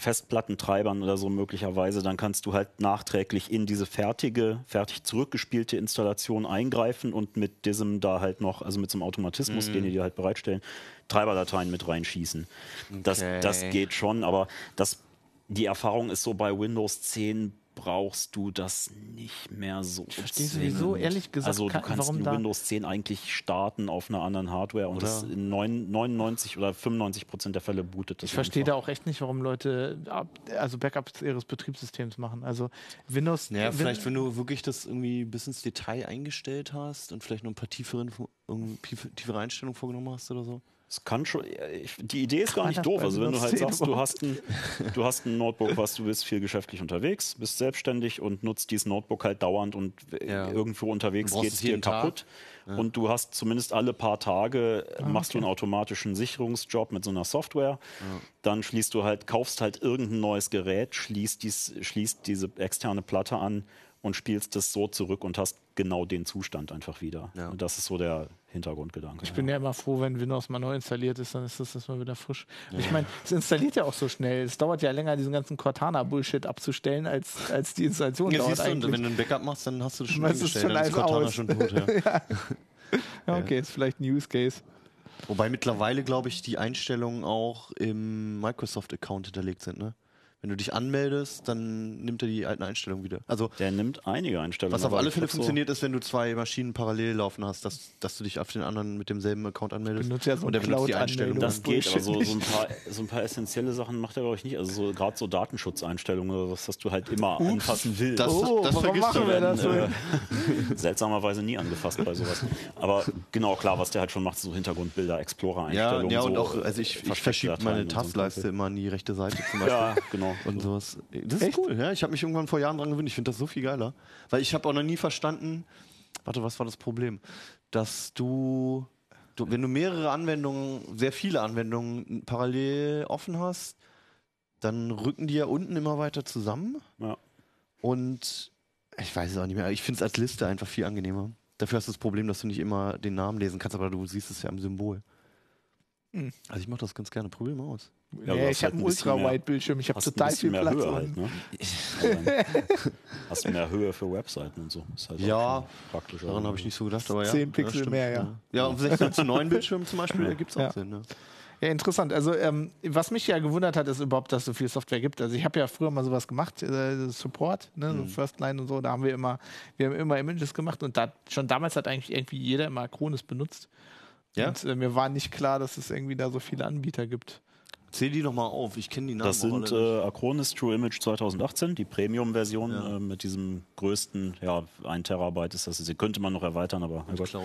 S4: Festplattentreibern oder so möglicherweise, dann kannst du halt nachträglich in diese fertige, fertig zurückgespielte Installation eingreifen und mit diesem da halt noch, also mit so einem Automatismus, den die dir halt bereitstellen, Treiberdateien mit reinschießen. Das, das
S3: Okay.
S4: geht schon, aber das, die Erfahrung ist so bei Windows 10 brauchst du das nicht mehr so. Ich
S1: verstehe sowieso, ehrlich gesagt,
S4: Also du
S1: kann-
S4: kannst
S1: warum
S4: in
S1: da-
S4: Windows 10 eigentlich starten auf einer anderen Hardware und
S3: Oder?
S4: das in neun- 99 oder 95 Prozent der Fälle bootet das
S1: Ich verstehe da auch echt nicht, warum Leute ab, also Backups ihres Betriebssystems machen. Also Windows.
S3: Naja,
S1: Win-
S3: vielleicht, wenn du wirklich das irgendwie bis ins Detail eingestellt hast und vielleicht noch ein paar tiefere, tiefere Einstellungen vorgenommen hast oder so.
S4: Es kann schon, ich, die Idee ist gar nicht doof. Also wenn du halt
S1: 10
S4: sagst, du hast, ein, du hast ein Notebook, was du bist viel geschäftlich unterwegs, bist selbstständig und nutzt dieses Notebook halt dauernd und äh,
S3: Ja.
S4: irgendwo unterwegs
S3: Du
S4: geht
S3: es
S4: dir kaputt. Und du hast zumindest alle paar Tage äh, machst du
S1: okay.
S4: einen automatischen Sicherungsjob mit so einer Software. Dann schließt du halt, kaufst halt irgendein neues Gerät, schließt, dies, schließt diese externe Platte an und spielst das so zurück und hast genau den Zustand einfach wieder.
S3: Ja.
S4: Und das ist so der Hintergrundgedanke.
S1: Ich bin ja immer froh, wenn Windows mal neu installiert ist, dann ist das erstmal wieder frisch. Ich meine, es installiert ja auch so schnell. Es dauert ja länger, diesen ganzen Cortana-Bullshit abzustellen, als, als die Installation
S3: Ja,
S1: dauert
S3: du,
S1: eigentlich.
S3: wenn du ein Backup machst, dann hast du das schon
S1: du, ist schon
S3: dann ist Cortana
S1: aus.
S3: schon tot. Ja.
S1: ja, okay, ist vielleicht ein Use Case.
S3: Wobei mittlerweile, glaube ich, die Einstellungen auch im Microsoft-Account hinterlegt sind. Ne? Wenn du dich anmeldest, dann nimmt er die alten Einstellungen wieder. Also
S4: Der nimmt einige Einstellungen.
S3: was auf alle Fälle
S4: glaub so-
S3: funktioniert, ist, wenn du zwei Maschinen parallel laufen hast, dass, dass du dich auf den anderen mit demselben Account anmeldest.
S1: benutze ja so
S3: und der benutzt die. Einstellungen.
S4: Das geht, aber so, so, ein paar, so ein paar essentielle Sachen macht er, glaube ich, nicht. Also so, gerade so Datenschutzeinstellungen oder was, dass du halt immer anfassen willst.
S3: Das-
S1: Oh,
S3: das vergisst du,
S1: wir
S3: wenn,
S1: das?
S4: äh, seltsamerweise nie angefasst bei sowas. Aber genau, klar, was der halt schon macht, so Hintergrundbilder,
S3: ja,
S4: Explorer-Einstellungen.
S3: ja, und
S4: so,
S3: auch, also ich, ich verschiebe meine
S4: und so
S3: immer an die rechte Seite zum Beispiel.
S4: Ja, genau.
S3: Und sowas. Das ist
S1: Echt?
S3: cool, ja. Ich habe mich irgendwann vor Jahren dran gewöhnt. Ich finde das so viel geiler. Weil ich habe auch noch nie verstanden, warte, was war das Problem? Dass du, du, wenn du mehrere Anwendungen, sehr viele Anwendungen parallel offen hast, dann rücken die ja unten immer weiter zusammen.
S4: Ja.
S3: Und ich weiß es auch nicht mehr. Ich finde es als Liste einfach viel angenehmer. Dafür hast du das Problem, dass du nicht immer den Namen lesen kannst, aber du siehst es ja am Symbol.
S1: Hm.
S3: Also ich mache das ganz gerne. Probier mal aus.
S4: Ja,
S1: nee, ich
S4: halt
S1: habe einen
S4: ein bisschen mehr-
S1: Ultra-Wide-Bildschirm, ich habe total viel
S4: mehr
S1: Platz.
S4: Höhe halt, ne? Also, hast mehr Höhe für Webseiten und so. Halt
S3: Ja,
S4: schon praktischer.
S3: Daran habe ich nicht so gedacht, aber ja.
S1: 10 Pixel
S3: ja,
S1: mehr, ja.
S3: Ja, auf 16 zu 9 Bildschirmen zum Beispiel ergibt es auch
S1: Ja.
S3: Sinn. Ne?
S1: Ja, interessant. Also, ähm, was mich ja gewundert hat, ist überhaupt, dass es so viel Software gibt. Also, ich habe ja früher mal sowas gemacht, äh, Support, ne, so First Line und so. Da haben wir immer, wir haben immer Images gemacht und da, schon damals hat eigentlich irgendwie jeder immer Acronis benutzt.
S3: Ja?
S1: Und äh, mir war nicht klar, dass es irgendwie da so viele Anbieter gibt.
S3: Zähl die nochmal auf, ich kenne die Namen
S4: Das sind äh, Acronis True Image 2018, die Premium-Version
S3: Ja.
S4: äh, mit diesem größten, ja, 1 Terabyte ist das. Sie könnte man noch erweitern, aber. Gott.
S3: Cloud,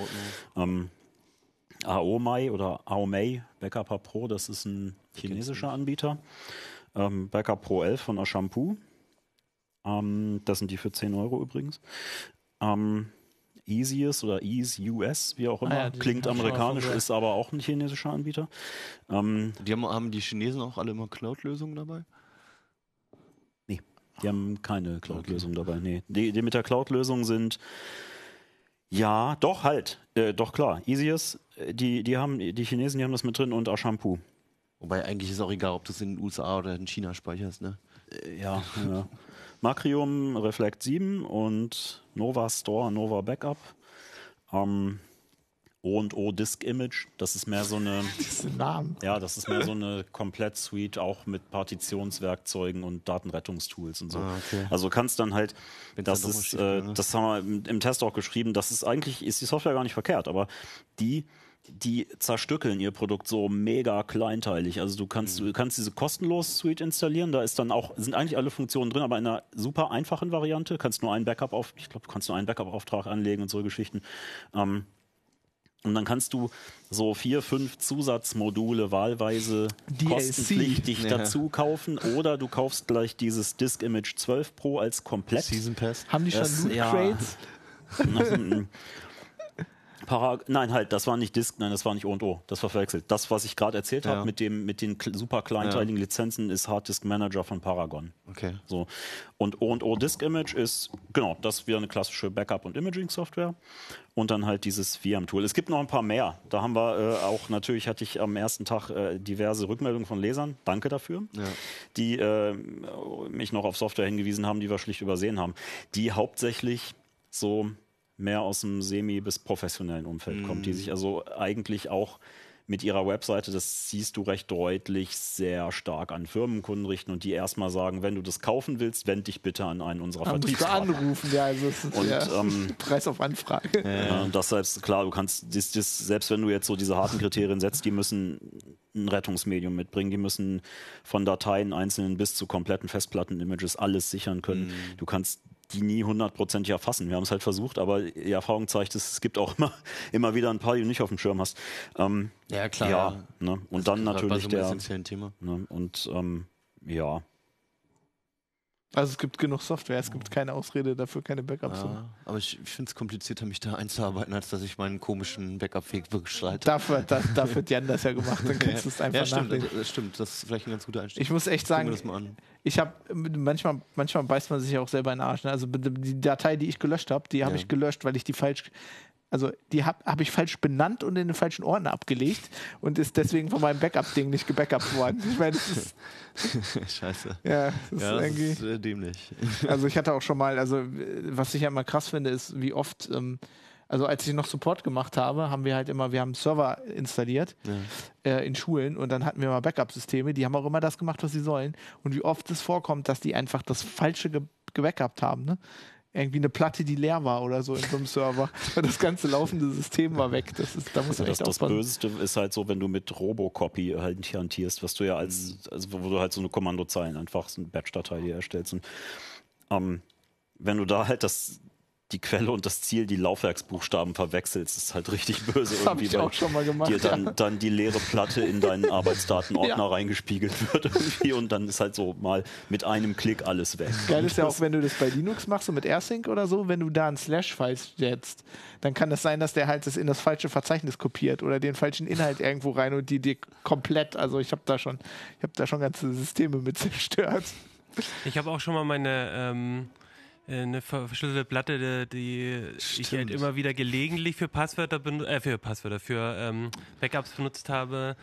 S3: ne?
S4: Ähm, Aomai oder Aomei Backup Pro, das ist ein chinesischer Anbieter. Ähm, Backup Pro 11 von Ashampoo. Ähm, das sind die für 10 Euro übrigens. Ähm, Easiest oder Ease US, wie auch immer.
S1: Ah ja,
S4: Klingt amerikanisch, ist aber auch ein chinesischer Anbieter. Ähm,
S3: Die haben, haben die Chinesen auch alle immer Cloud-Lösungen dabei?
S4: Die haben keine Cloud-Lösung dabei. Nee. Die, die mit der Cloud-Lösung sind. Ja, doch, halt. Äh, doch, klar. Easiest, äh, die, die haben, die Chinesen, die haben das mit drin und Ashampoo.
S3: Wobei eigentlich ist auch egal, ob du es in den USA oder in China speicherst. Ne?
S4: Äh, ja, ja. Macrium Reflect 7 und Nova Store, Nova Backup. Ähm, O und O Disk Image. Das ist mehr so eine.
S1: Diese Namen.
S4: Ja, das ist mehr so eine Komplett-Suite, auch mit Partitionswerkzeugen und Datenrettungstools und so.
S3: Ah, okay.
S4: Also kannst dann halt,
S3: Wenn's
S4: das ist, äh,
S3: ne?
S4: das haben wir im, im Test auch geschrieben, das ist eigentlich, ist die Software gar nicht verkehrt, aber die, die zerstückeln ihr Produkt so mega kleinteilig. Also du kannst,
S3: Mhm.
S4: du kannst diese kostenlos Suite installieren, da ist dann auch, sind eigentlich alle Funktionen drin, aber in einer super einfachen Variante, kannst nur einen Backup auf, ich glaube, du kannst nur einen Backup-Auftrag anlegen und so Geschichten. Ähm, und dann kannst du so vier, fünf Zusatzmodule wahlweise
S1: DLC.
S4: kostenpflichtig
S3: Ja.
S4: dazu kaufen oder du kaufst gleich dieses Disk Image 12 Pro als komplett.
S3: Season Pass.
S1: Haben die schon Loot
S4: ja.
S1: Crates?
S4: Para nein, halt, das war nicht Disk, nein, das war nicht O&O, das war verwechselt. Das, was ich gerade erzählt
S3: Ja.
S4: habe mit, dem, mit den super kleinteiligen Lizenzen, ist Hard Disk Manager von Paragon.
S3: Okay.
S4: So. Und O&O Disk Image ist, genau, das ist wieder eine klassische Backup- und Imaging-Software. Und dann halt dieses VM-Tool. Es gibt noch ein paar mehr. Da haben wir äh, auch, natürlich hatte ich am ersten Tag äh, diverse Rückmeldungen von Lesern. Danke dafür.
S3: Ja.
S4: Die äh, mich noch auf Software hingewiesen haben, die wir schlicht übersehen haben. Die hauptsächlich so mehr aus dem semi- bis professionellen Umfeld kommt, die sich also eigentlich auch mit ihrer Webseite, das siehst du recht deutlich, sehr stark an Firmenkunden richten und die erstmal sagen, wenn du das kaufen willst, wend dich bitte an einen unserer Vertriebspartner.
S1: anrufen, ja, also es ist
S4: Und,
S1: ja,
S4: ähm,
S1: Preis auf Anfrage.
S4: Ja, und das selbst, klar, du kannst, das, das, selbst wenn du jetzt so diese harten Kriterien setzt, die müssen ein Rettungsmedium mitbringen, die müssen von Dateien einzelnen bis zu kompletten Festplatten-Images alles sichern können. Du kannst die nie hundertprozentig erfassen. Wir haben es halt versucht, aber die Erfahrung zeigt, es, es gibt auch immer, immer wieder ein paar, die du nicht auf dem Schirm hast. Ähm,
S3: Ja, klar.
S4: Ja, ne? und dann
S3: Gerade bei
S4: natürlich
S3: so
S4: der.
S3: Thema.
S4: Ne? Und ähm, ja,
S1: Also es gibt genug Software, es gibt keine Ausrede dafür, keine Backups. zu machen.
S3: Ja, aber ich finde es komplizierter, mich da einzuarbeiten, als dass ich meinen komischen Backup-Weg beschreite.
S1: Dafür, da, dafür hat Jan das ja gemacht, dann kannst du es einfach
S3: ja, stimmt,
S1: nachlesen.
S3: das, das stimmt. Das ist vielleicht ein ganz guter Einstieg.
S1: Ich muss echt sagen,
S3: das
S1: ich habe manchmal, manchmal beißt man sich ja auch selber in den Arsch. Ne? Also die Datei, die ich gelöscht habe, die habe
S3: Ja.
S1: ich gelöscht, weil ich die falsch, also die habe hab ich falsch benannt und in den falschen Ordner abgelegt und ist deswegen von meinem Backup-Ding nicht gebackupt worden. Ich meine, das ist,
S3: Scheiße.
S1: ja, das
S3: Ja,
S1: ist
S3: das
S1: irgendwie.
S3: ist äh, dämlich.
S1: Also ich hatte auch schon mal, also was ich ja immer krass finde, ist, wie oft, ähm, also als ich noch Support gemacht habe, haben wir halt immer, wir haben Server installiert äh, in Schulen und dann hatten wir mal Backup-Systeme, die haben auch immer das gemacht, was sie sollen. Und wie oft es vorkommt, dass die einfach das Falsche ge gebackupt haben, ne? Irgendwie eine Platte, die leer war oder so in so einem Server. Das ganze laufende System war weg. Das ist, da muss man
S4: das,
S1: echt
S4: das
S1: aufpassen.
S4: Böseste ist halt so, wenn du mit Robocopy halt hantierst, was du ja als, also wo du halt so eine Kommandozeilen einfach so eine Batch-Datei erstellst. Und ähm, wenn du da halt das, die Quelle und das Ziel, die Laufwerksbuchstaben verwechselst, ist halt richtig böse.
S1: Das habe
S4: irgendwie,
S1: ich
S4: weil
S1: auch schon mal gemacht.
S4: dir dann,
S1: ja.
S4: dann die leere Platte in deinen Arbeitsdatenordner
S1: Ja.
S4: reingespiegelt wird irgendwie und dann ist halt so mal mit einem Klick alles weg.
S1: Geil ist ja
S4: Und
S1: auch, wenn du das bei Linux machst, so mit AirSync oder so, wenn du da einen Slash-File setzt, dann kann es sein, dass der halt das in das falsche Verzeichnis kopiert oder den falschen Inhalt irgendwo rein und die dir komplett, also ich habe da schon, ich habe da schon ganze Systeme mit zerstört.
S2: Ich habe auch schon mal meine ähm, äh, eine ver- verschlüsselte Platte, die, die ich halt
S3: Stimmt.
S2: immer wieder gelegentlich für Passwörter äh, für Passwörter für ähm, Backups benutzt habe,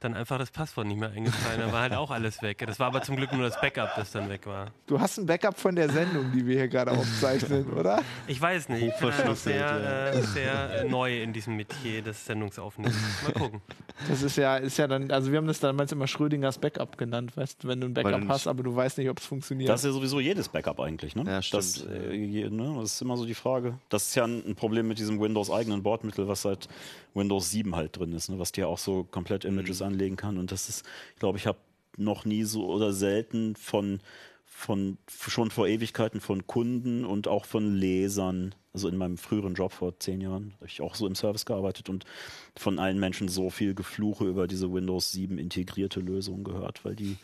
S2: dann einfach das Passwort nicht mehr eingefallen. Da war halt auch alles weg. Das war aber zum Glück nur das Backup, das dann weg war.
S1: Du hast ein Backup von der Sendung, die wir hier gerade aufzeichnen, oder?
S2: Ich weiß nicht. Ich bin halt sehr, äh, sehr neu in diesem Metier des Sendungsaufnehmens. Mal gucken.
S1: Das ist ja, ist ja dann, also wir haben das damals immer Schrödingers Backup genannt, weißt du, wenn du ein Backup hast, aber du weißt nicht, ob es funktioniert.
S4: Das ist ja sowieso jedes Backup eigentlich, ne?
S3: Ja, stimmt.
S4: Das, äh, je- ne? das ist immer so die Frage. Das ist ja ein, ein Problem mit diesem Windows-eigenen Bordmittel, was seit Windows 7 halt drin ist, ne? was dir auch so komplett Images anlegen kann. Und das ist, ich glaube, ich habe noch nie so oder selten von, von schon vor Ewigkeiten von Kunden und auch von Lesern, also in meinem früheren Job vor zehn Jahren, habe ich auch so im Service gearbeitet und von allen Menschen so viel Gefluche über diese Windows 7 integrierte Lösung gehört, weil die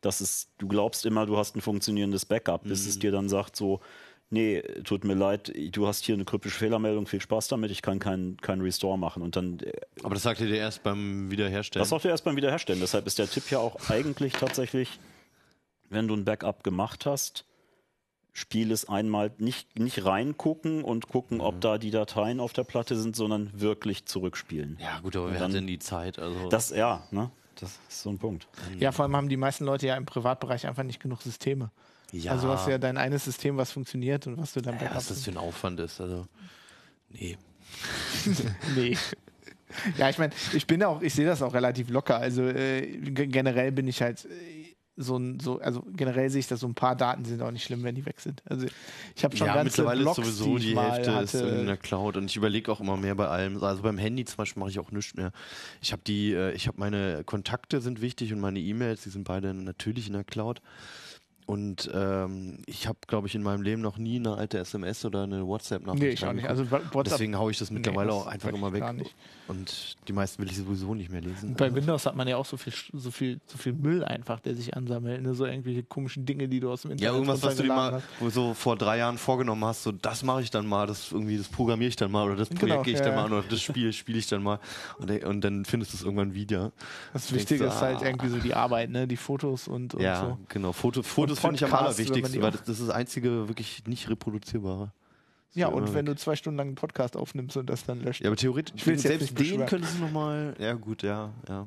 S4: das ist, du glaubst immer, du hast ein funktionierendes Backup, bis
S3: Mhm.
S4: es dir dann sagt so, nee, tut mir leid, du hast hier eine kryptische Fehlermeldung, viel Spaß damit, ich kann keinen kein Restore machen. Und dann, äh,
S3: Aber das sagt ihr dir erst beim Wiederherstellen.
S4: das sagt ihr erst beim Wiederherstellen. Deshalb ist der Tipp ja auch eigentlich tatsächlich, wenn du ein Backup gemacht hast, spiel es einmal, nicht, nicht reingucken und gucken,
S3: Mhm.
S4: ob da die Dateien auf der Platte sind, sondern wirklich zurückspielen.
S3: ja, gut, aber wer
S4: dann-
S3: hat denn die Zeit? Also,
S4: Das, ja, ne? Das ist so ein Punkt.
S1: ja, vor allem haben die meisten Leute ja im Privatbereich einfach nicht genug Systeme.
S3: Ja,
S1: Also du hast ja dein eines System, was funktioniert und was du dann
S3: ja, was das für ein Aufwand ist. Also, nee.
S1: Nee. Ja, ich meine, ich bin auch, ich sehe das auch relativ locker. Also äh, generell bin ich halt äh, so ein, so, also generell sehe ich, dass so ein paar Daten sind auch nicht schlimm, wenn die weg sind. Also ich habe schon
S3: ja,
S1: ganze
S3: mittlerweile
S1: Blogs,
S3: ist sowieso
S1: die
S3: die Hälfte ist in der Cloud und ich überlege auch immer mehr bei allem. Also beim Handy zum Beispiel mache ich auch nichts mehr. Ich habe die, äh, ich habe meine Kontakte sind wichtig und meine E-Mails, die sind beide natürlich in der Cloud. Und ähm, ich habe, glaube ich, in meinem Leben noch nie eine alte SMS oder eine WhatsApp-Nachricht.
S1: Nee, ich auch nicht. Also WhatsApp,
S3: Deswegen haue ich das mittlerweile
S1: das
S3: auch einfach immer weg. Und die meisten will ich sowieso nicht mehr lesen.
S1: bei Windows hat man ja auch so viel, so viel, so viel Müll einfach, der sich ansammelt. Ne? So irgendwelche komischen Dinge, die du aus dem Internet
S3: Ja, irgendwas, was du dir mal so vor drei Jahren vorgenommen hast, so das mache ich dann mal, das irgendwie, das programmiere ich dann mal oder das Projekt
S1: Genau,
S3: gehe ich
S1: ja,
S3: dann mal an oder das Spiel spiele ich dann mal und, und dann findest du es irgendwann wieder.
S1: Das Wichtige ist halt
S3: ah.
S1: irgendwie so die Arbeit, ne? die Fotos und, und
S3: Ja,
S1: so.
S3: genau. Foto, Fotos finde ich am allerwichtigsten, weil das, das ist das einzige wirklich nicht reproduzierbare.
S1: Ja, und wenn du zwei Stunden lang einen Podcast aufnimmst und das dann löscht.
S3: Ja, aber theoretisch,
S1: Ich
S3: selbst den könntest du nochmal. Ja, gut, ja, ja.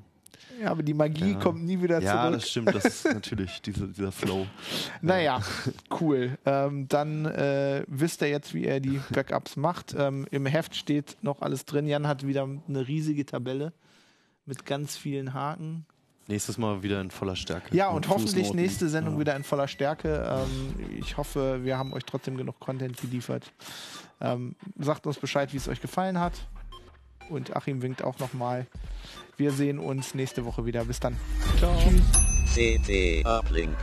S1: Ja, aber die Magie
S3: Ja.
S1: kommt nie wieder
S3: Ja,
S1: zurück.
S3: das stimmt, das ist natürlich diese, dieser Flow.
S1: Naja, cool. Ähm, dann äh, wisst ihr jetzt, wie er die Backups macht. Ähm, Im Heft steht noch alles drin. Jan hat wieder eine riesige Tabelle mit ganz vielen Haken.
S3: Nächstes Mal wieder in voller Stärke.
S1: Ja, und hoffentlich
S4: Fußnoten.
S1: nächste Sendung
S4: Ja.
S1: wieder in voller Stärke. Ähm, ich hoffe, wir haben euch trotzdem genug Content geliefert. Ähm, sagt uns Bescheid, wie es euch gefallen hat. Und Achim winkt auch nochmal. Wir sehen uns nächste Woche wieder. Bis dann. Ciao.
S5: CT Uplink.